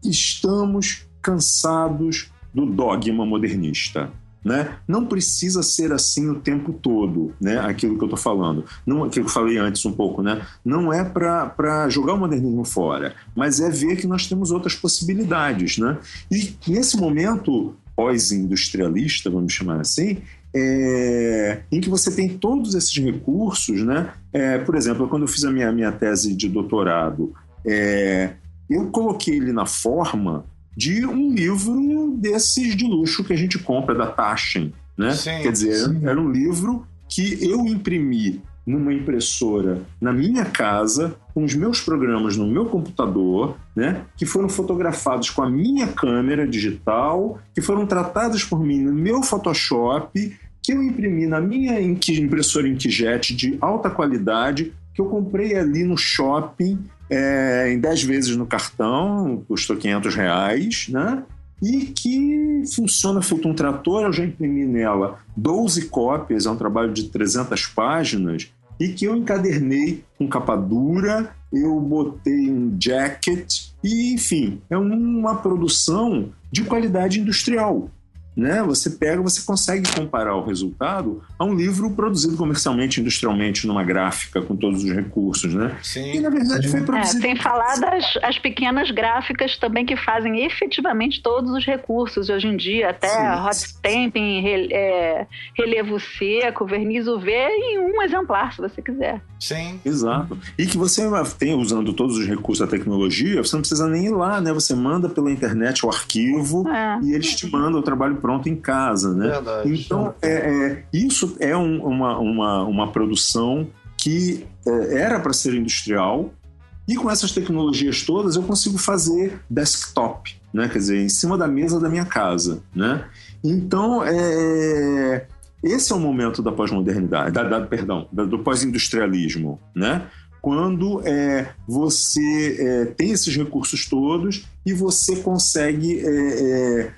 estamos cansados do dogma modernista. Né? Não precisa ser assim o tempo todo, né? Aquilo que eu estou falando. Não, aquilo que eu falei antes um pouco, né? Não é para jogar o modernismo fora, mas é ver que nós temos outras possibilidades, né? E nesse momento pós-industrialista, vamos chamar assim, é, em que você tem todos esses recursos, né? É, por exemplo, quando eu fiz a minha, minha tese de doutorado, é, eu coloquei ele na forma de um livro desses de luxo que a gente compra da Taschen, né? Sim, Quer dizer, sim. era um livro que eu imprimi numa impressora na minha casa, com os meus programas no meu computador, né, que foram fotografados com a minha câmera digital, que foram tratados por mim no meu Photoshop, que eu imprimi na minha impressora inkjet de alta qualidade, que eu comprei ali no shopping é, em 10 vezes no cartão, custou 500 reais, né? E que funciona feito um trator. Eu já imprimi nela 12 cópias, é um trabalho de 300 páginas, e que eu encadernei com capa dura, eu botei um jacket, e enfim, é uma produção de qualidade industrial né? Você pega, você consegue comparar o resultado a um livro produzido comercialmente, industrialmente, numa gráfica com todos os recursos, né? Sim. E na verdade foi é, produzido. É, sem falar das as pequenas gráficas também que fazem efetivamente todos os recursos hoje em dia, até Sim. hot stamping, re, é, relevo seco, verniz UV em um exemplar, se você quiser. Sim. Exato. E que você tem usando todos os recursos da tecnologia, você não precisa nem ir lá, né? Você manda pela internet o arquivo é. e eles te mandam o trabalho pronto em casa, né? Verdade. Então, é, é, isso é um, uma, uma, uma produção que é, era para ser industrial e com essas tecnologias todas eu consigo fazer desktop, né? Quer dizer, em cima da mesa da minha casa, né? Então, é, esse é o momento da pós-modernidade, da, da, perdão, da, do pós-industrialismo, né? Quando é, você é, tem esses recursos todos e você consegue é, é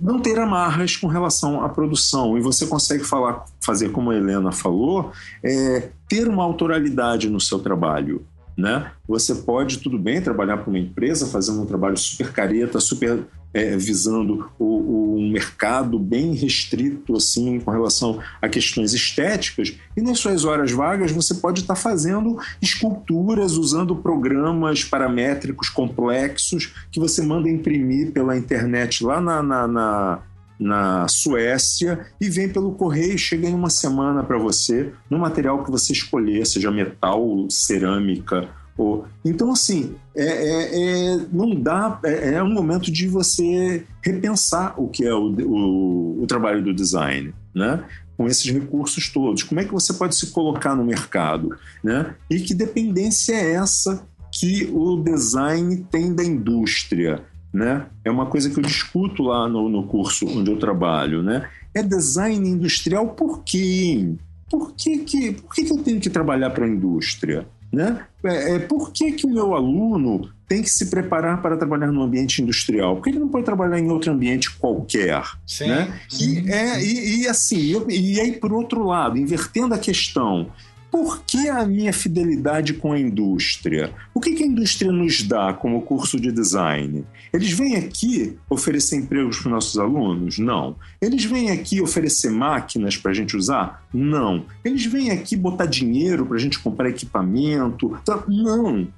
não ter amarras com relação à produção. E você consegue falar, fazer como a Helena falou, é, ter uma autoralidade no seu trabalho. Né? Você pode, tudo bem, trabalhar para uma empresa fazendo um trabalho super careta, super é, visando o, um mercado bem restrito assim com relação a questões estéticas e nas suas horas vagas você pode estar fazendo esculturas usando programas paramétricos complexos que você manda imprimir pela internet lá na, na, na na Suécia e vem pelo correio, chega em uma semana para você, no material que você escolher, seja metal, cerâmica, ou... Então, assim, é, é, é não dá. É, é, um momento de você repensar o que é o, o, o trabalho do design, né? com esses recursos todos. Como é que você pode se colocar no mercado? Né? E que dependência é essa que o design tem da indústria? Né? É uma coisa que eu discuto lá no, no curso onde eu trabalho. Né? É design industrial por quê? Por que, que, por que, que eu tenho que trabalhar para a indústria? Né? É, é, por que, que o meu aluno tem que se preparar para trabalhar no ambiente industrial? Por que ele não pode trabalhar em outro ambiente qualquer? Sim, né? E, é, e, e assim, eu, e aí, por outro lado, invertendo a questão, por que a minha fidelidade com a indústria? O que, a indústria nos dá como curso de design? Eles vêm aqui oferecer empregos para os nossos alunos? Não. Eles vêm aqui oferecer máquinas para a gente usar? Não. Eles vêm aqui botar dinheiro para a gente comprar equipamento? Tá, não.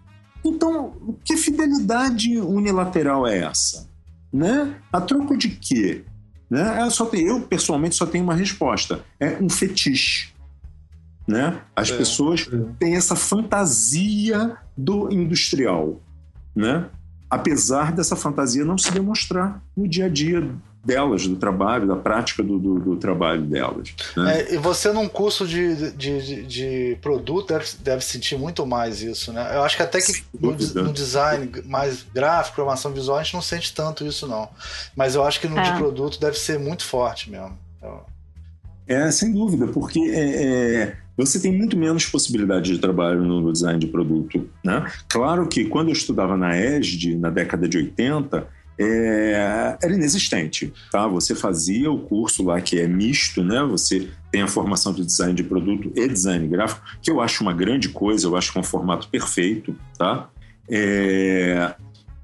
Então, que fidelidade unilateral é essa? Né? A troco de quê? Né? Eu, só tenho, eu, pessoalmente, só tenho uma resposta: é um fetiche. Né? As é, pessoas é. têm essa fantasia do industrial, né? apesar dessa fantasia não se demonstrar no dia a dia delas, do trabalho, da prática do, do, do trabalho delas. Né? É, e você, num curso de, de, de, de, produto, deve, deve sentir muito mais isso. Né? Eu acho que até que no, no, design mais gráfico, programação visual, a gente não sente tanto isso, não. Mas eu acho que no de é. produto deve ser muito forte mesmo. Então... É, sem dúvida, porque é, é você tem muito menos possibilidade de trabalho no design de produto. Né? Claro que quando eu estudava na ESD, na década de 80, é, era inexistente. Tá? Você fazia o curso lá que é misto, né? você tem a formação de design de produto e design gráfico, que eu acho uma grande coisa, eu acho que é um formato perfeito. Tá? É,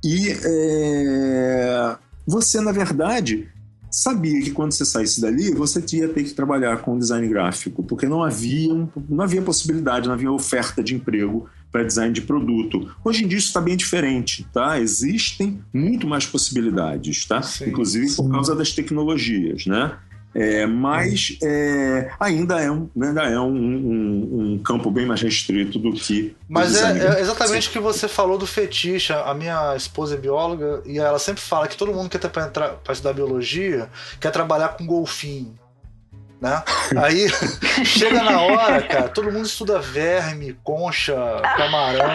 e é, você, na verdade, sabia que quando você saísse dali, você ia ter que trabalhar com design gráfico, porque não havia, não havia possibilidade, não havia oferta de emprego para design de produto. Hoje em dia isso está bem diferente, tá? Existem muito mais possibilidades, tá? Sim, Inclusive sim. por causa das tecnologias, né? É, mas é, ainda é, um, ainda é um, um, um, campo bem mais restrito do que. Mas é, é, exatamente o que você falou do fetiche. A minha esposa é bióloga e ela sempre fala que todo mundo que quer para estudar biologia quer trabalhar com golfinho né? Aí chega na hora, cara, todo mundo estuda verme, concha, camarão,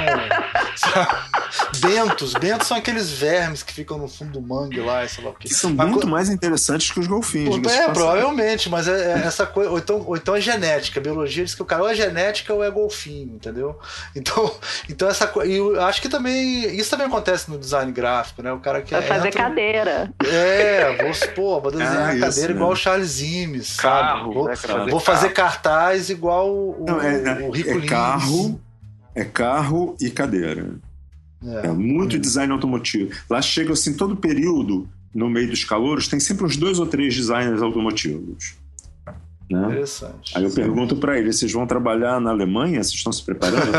bentos. Bentos são aqueles vermes que ficam no fundo do mangue lá, sei lá o que. São muito mais interessantes que os golfinhos. Pô, é, provavelmente, mas é, é, essa coisa. Ou então, ou então é genética. A biologia diz que o cara ou é genética ou é golfinho, entendeu? Então, então essa coisa. E eu acho que também. Isso também acontece no design gráfico, né? O cara que. Vai fazer entra, cadeira. É, vou, pô, vou desenhar ah, cadeira igual o Charles Imes, sabe? Carro. Vou, né, fazer, vou fazer cartaz igual o, Não, é, é, o Rico é carro, é carro e cadeira. É, é muito design automotivo. Lá chega assim, todo período, no meio dos calouros, tem sempre uns dois ou três designers automotivos. Né? Interessante. Aí eu pergunto para eles: vocês vão trabalhar na Alemanha? Vocês estão se preparando?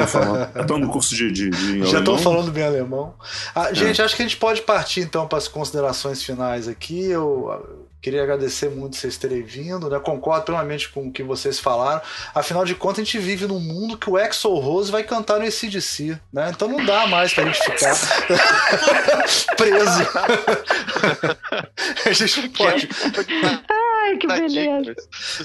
Estão no curso de, de, de Já estou falando bem alemão. Ah, gente, é. acho que a gente pode partir então para as considerações finais aqui. Eu Queria agradecer muito vocês terem vindo, né? Concordo plenamente com o que vocês falaram. Afinal de contas, a gente vive num mundo que o Exo Rose vai cantar no ACDC, né? Então não dá mais pra gente ficar preso. a gente não pode. Ai, que beleza.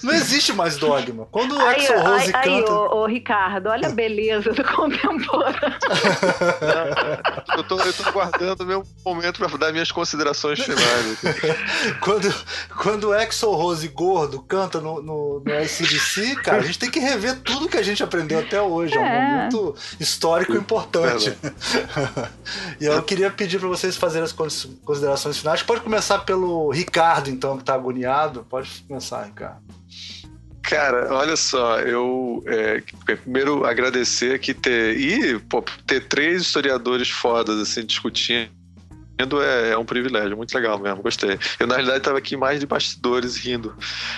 Não existe mais dogma. Quando o Axel Rose aí, canta... Aí, ô, ô, Ricardo, olha a beleza do contemporâneo. eu, tô, eu tô guardando o meu momento para dar minhas considerações finais. quando, quando o Axel Rose gordo canta no, no, no ICDC, cara, a gente tem que rever tudo que a gente aprendeu até hoje. É, é um momento histórico importante. e eu queria pedir para vocês fazerem as considerações finais. Pode começar pelo Ricardo, então, que tá agoniado. Pode começar, Ricardo. Cara, olha só, eu é, primeiro agradecer que ter e pô, ter três historiadores fodas assim discutindo é, é, um privilégio, muito legal mesmo, gostei. Eu na realidade estava aqui mais de bastidores rindo.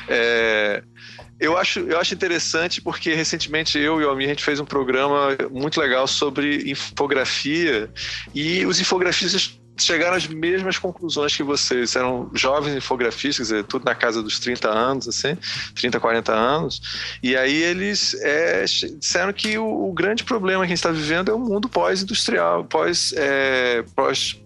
É, eu acho, eu acho interessante porque recentemente eu e o Almir a gente fez um programa muito legal sobre infografia e os infografistas chegaram às mesmas conclusões que vocês. Eram jovens infografistas, quer dizer, tudo na casa dos 30 anos, assim, 30, 40 anos. E aí eles é, disseram que o, o, grande problema que a gente está vivendo é o mundo pós-industrial, pós, é, pós,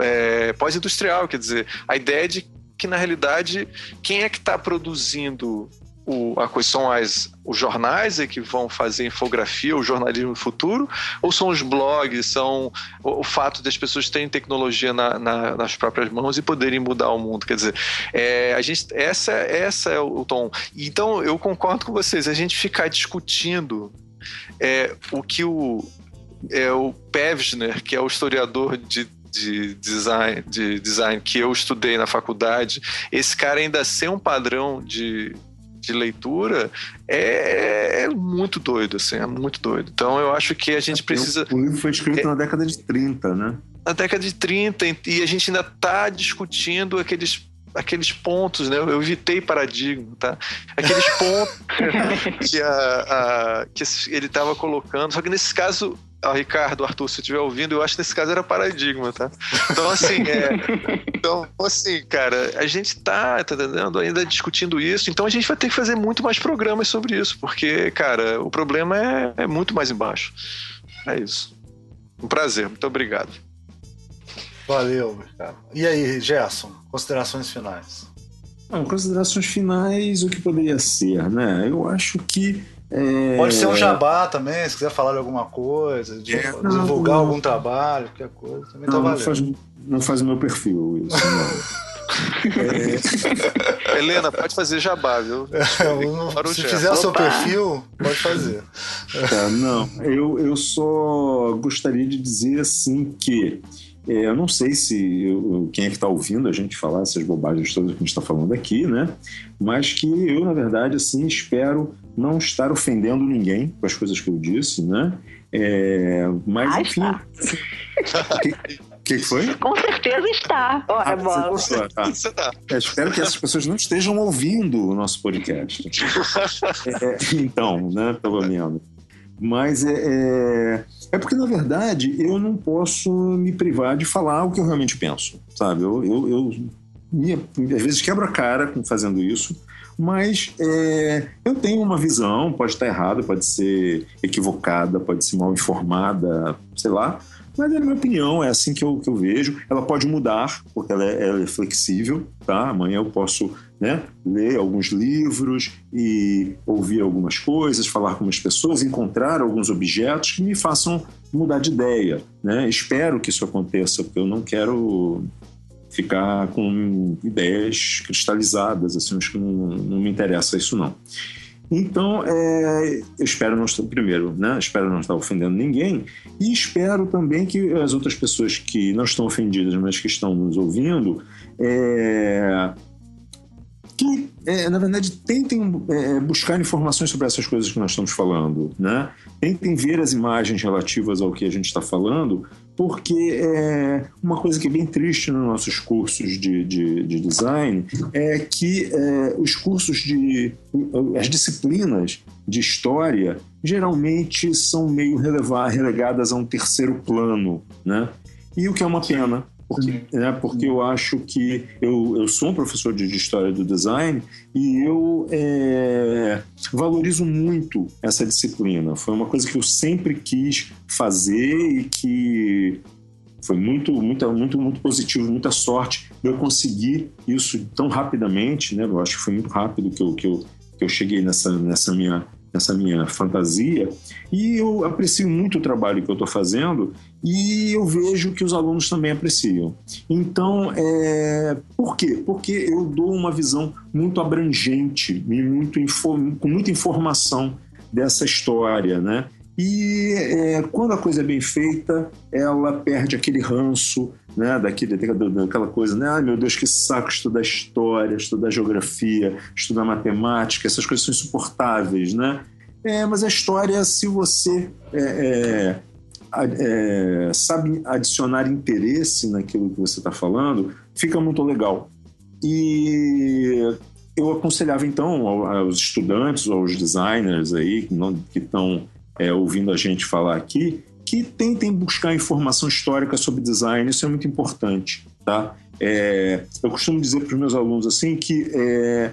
é, pós-industrial, quer dizer, a ideia de que na realidade quem é que está produzindo o, a coisa são as, os jornais é que vão fazer infografia, o jornalismo futuro, ou são os blogs, são o, o fato das pessoas terem tecnologia na, na, nas próprias mãos e poderem mudar o mundo? Quer dizer, é, a gente, essa, essa é o, o tom. Então, eu concordo com vocês, a gente ficar discutindo é, o que o, é, o Pevsner, que é o historiador de de design, de design que eu estudei na faculdade, esse cara ainda ser um padrão de, de leitura é, é, muito doido, assim, é muito doido. Então eu acho que a gente precisa. O livro foi escrito é, na década de 30, né? Na década de 30, e a gente ainda está discutindo aqueles aqueles pontos, né? Eu evitei paradigma, tá? Aqueles pontos que, a, a, que ele estava colocando. Só que nesse caso, ah, Ricardo, Arthur, se estiver ouvindo, eu acho que nesse caso era paradigma, tá? Então, assim, é, então, assim, cara, a gente tá, tá entendendo? Ainda discutindo isso, então a gente vai ter que fazer muito mais programas sobre isso, porque, cara, o problema é, é muito mais embaixo. É isso. Um prazer, muito obrigado. Valeu, Ricardo. E aí, Gerson, considerações finais? Não, considerações finais, o que poderia ser, né? Eu acho que é... Pode ser um jabá também, se quiser falar de alguma coisa, de é, divulgar não, algum trabalho, qualquer coisa, também não, tá valendo. Não faz, não faz o meu perfil isso, é... Helena, pode fazer jabá, viu? É, se fizer o seu perfil, pode fazer. É, não, eu, eu só gostaria de dizer assim que é, eu não sei se quem é que está ouvindo a gente falar essas bobagens todas que a gente está falando aqui, né? Mas que eu, na verdade, assim, espero não estar ofendendo ninguém com as coisas que eu disse, né? É, mas, ah, enfim. O que, que, foi? Com certeza está. Ora, ah, bola. Gostou, tá. tá. É, espero que essas pessoas não estejam ouvindo o nosso podcast. É, então, né? Pelo menos. Mas é, é, é, porque, na verdade, eu não posso me privar de falar o que eu realmente penso, sabe? Eu, eu, eu me, às vezes quebro a cara fazendo isso, mas é, eu tenho uma visão, pode estar errada, pode ser equivocada, pode ser mal informada, sei lá, mas na minha opinião é assim que eu, que eu vejo. Ela pode mudar, porque ela é, ela é flexível, tá? Amanhã eu posso né, ler alguns livros e ouvir algumas coisas, falar com umas pessoas, encontrar alguns objetos que me façam mudar de ideia, né? Espero que isso aconteça, porque eu não quero ficar com ideias cristalizadas, assim, acho que não, não me interessa isso não. Então, é, eu espero não estar, primeiro, né? Espero não estar ofendendo ninguém e espero também que as outras pessoas que não estão ofendidas, mas que estão nos ouvindo, é, que, é, na verdade, tentem é, buscar informações sobre essas coisas que nós estamos falando, né? Tentem ver as imagens relativas ao que a gente está falando, porque é, uma coisa que é bem triste nos nossos cursos de, de, de design é que é, os cursos de... as disciplinas de história geralmente são meio relevar, relegadas a um terceiro plano, né? E o que é uma pena, porque, né, porque eu acho que eu, eu sou um professor de, de história do design e eu é, valorizo muito essa disciplina. Foi uma coisa que eu sempre quis fazer e que foi muito, muito, muito, muito positivo, muita sorte eu conseguir isso tão rapidamente, né? Eu acho que foi muito rápido que eu, que eu, que eu cheguei nessa, nessa minha nessa minha fantasia e eu aprecio muito o trabalho que eu estou fazendo e eu vejo que os alunos também apreciam. Então, é... por quê? Porque eu dou uma visão muito abrangente, muito com muita informação dessa história, né? E é, quando a coisa é bem feita, ela perde aquele ranço, né, daquele, daquela coisa, né, ai meu Deus, que saco estudar história, estudar geografia, estudar matemática, essas coisas são insuportáveis, né? É, mas a história, se você é, é, sabe adicionar interesse naquilo que você está falando, fica muito legal. E eu aconselhava então aos estudantes, aos designers aí que estão é, ouvindo a gente falar aqui, que tentem buscar informação histórica sobre design, isso é muito importante, tá? É, eu costumo dizer para os meus alunos assim que é,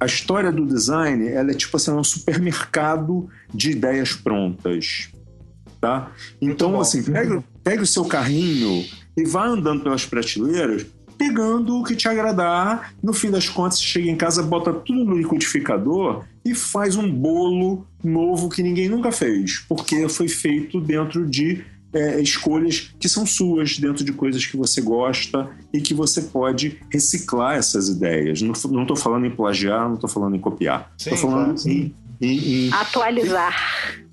a história do design ela é tipo assim, é um supermercado de ideias prontas, tá? Então, assim, pega, pega o seu carrinho e vá andando pelas prateleiras pegando o que te agradar. No fim das contas, você chega em casa, bota tudo no liquidificador e faz um bolo novo que ninguém nunca fez, porque foi feito dentro de é, escolhas que são suas, dentro de coisas que você gosta e que você pode reciclar essas ideias. Não estou falando em plagiar, não estou falando em copiar. Estou falando claro. em, em, em, Atualizar.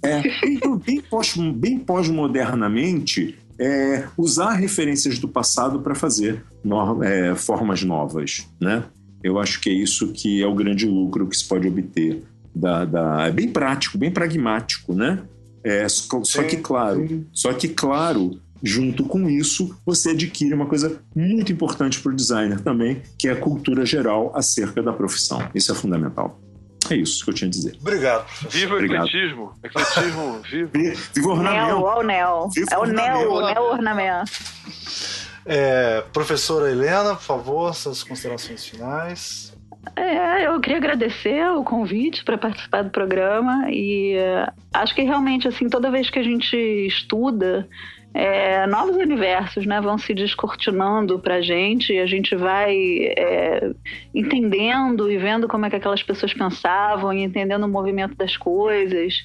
É, então, bem, pós, bem pós-modernamente, é, usar referências do passado para fazer no, é, formas novas, né? Eu acho que é isso que é o grande lucro que se pode obter. Da, da é bem prático, bem pragmático, né? É, só, só que claro, só que claro, junto com isso, você adquire uma coisa muito importante para o designer também, que é a cultura geral acerca da profissão. Isso é fundamental. É isso que eu tinha a dizer. Obrigado. Viva o ecletismo. Ecletismo, viva. Viva o ornamento. Neo, o neo. Viva é o neo, o neo ornamento. É, professora Helena, por favor, suas considerações finais. É, eu queria agradecer o convite para participar do programa e uh, acho que realmente assim toda vez que a gente estuda é, novos universos né, vão se descortinando para a gente e a gente vai é, entendendo e vendo como é que aquelas pessoas pensavam e entendendo o movimento das coisas.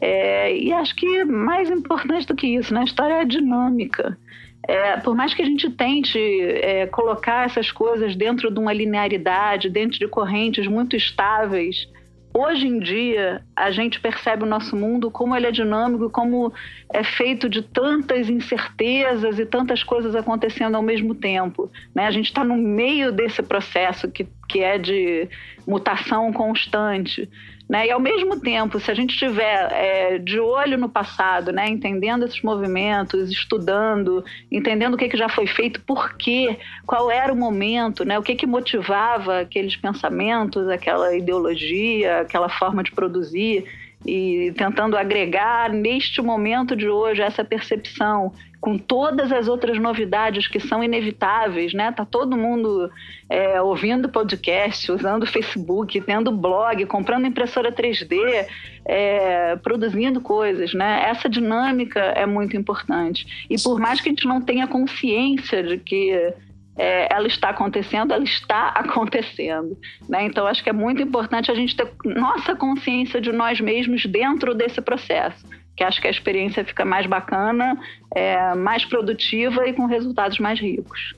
É, e acho que mais importante do que isso, né, a história é dinâmica. É, por mais que a gente tente é, colocar essas coisas dentro de uma linearidade, dentro de correntes muito estáveis, hoje em dia a gente percebe o nosso mundo como ele é dinâmico, como é feito de tantas incertezas e tantas coisas acontecendo ao mesmo tempo. Né? A gente está no meio desse processo que, que é de mutação constante. Né? E ao mesmo tempo, se a gente estiver é, de olho no passado, né? entendendo esses movimentos, estudando, entendendo o que, que já foi feito, por quê, qual era o momento, né? o que, que motivava aqueles pensamentos, aquela ideologia, aquela forma de produzir, e tentando agregar neste momento de hoje essa percepção com todas as outras novidades que são inevitáveis, né? Tá todo mundo é, ouvindo podcast, usando Facebook, tendo blog, comprando impressora 3D, é, produzindo coisas, né? Essa dinâmica é muito importante. E por mais que a gente não tenha consciência de que é, ela está acontecendo, ela está acontecendo. Né? Então, acho que é muito importante a gente ter nossa consciência de nós mesmos dentro desse processo que acho que a experiência fica mais bacana, é, mais produtiva e com resultados mais ricos.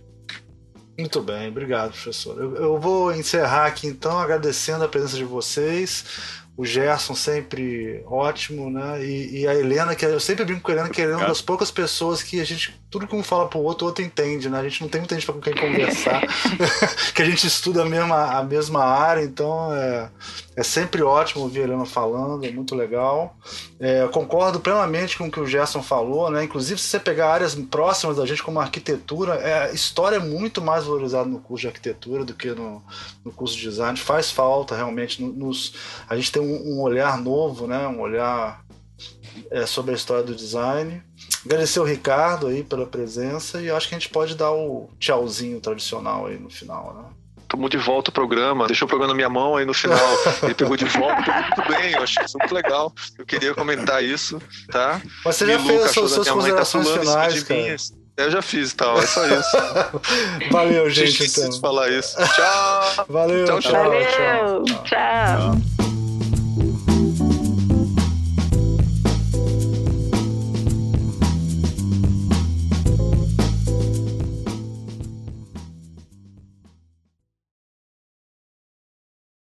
Muito bem, obrigado, professor. Eu, eu, vou encerrar aqui então agradecendo a presença de vocês. O Gerson sempre ótimo, né? E, e, a Helena, que eu sempre brinco com a Helena, que a Helena é uma das poucas pessoas que a gente, tudo que um fala pro outro, o outro entende, né? A gente não tem muita gente com quem conversar, que a gente estuda a mesma, a mesma área, então é, é sempre ótimo ouvir a Helena falando, é muito legal. É, concordo plenamente com o que o Gerson falou, né? Inclusive, se você pegar áreas próximas da gente, como a arquitetura, é, história é muito mais valorizada no curso de arquitetura do que no, no curso de design. Faz falta realmente. Nos, a gente tem um, um olhar novo, né? Um olhar é, sobre a história do design. Agradecer o Ricardo aí pela presença e acho que a gente pode dar o tchauzinho tradicional aí no final, né? Tomou de volta o programa, deixou o programa na minha mão, aí no final ele pegou de volta, muito bem, eu achei isso muito legal. Eu queria comentar isso, tá? Mas você já fez as suas, suas considerações finais, cara. Eu já fiz e tal, é só isso. Valeu, gente. Esqueci Então. de falar isso. Tchau. Valeu, Tchau, tchau, tchau. Valeu, tchau. tchau. Tá?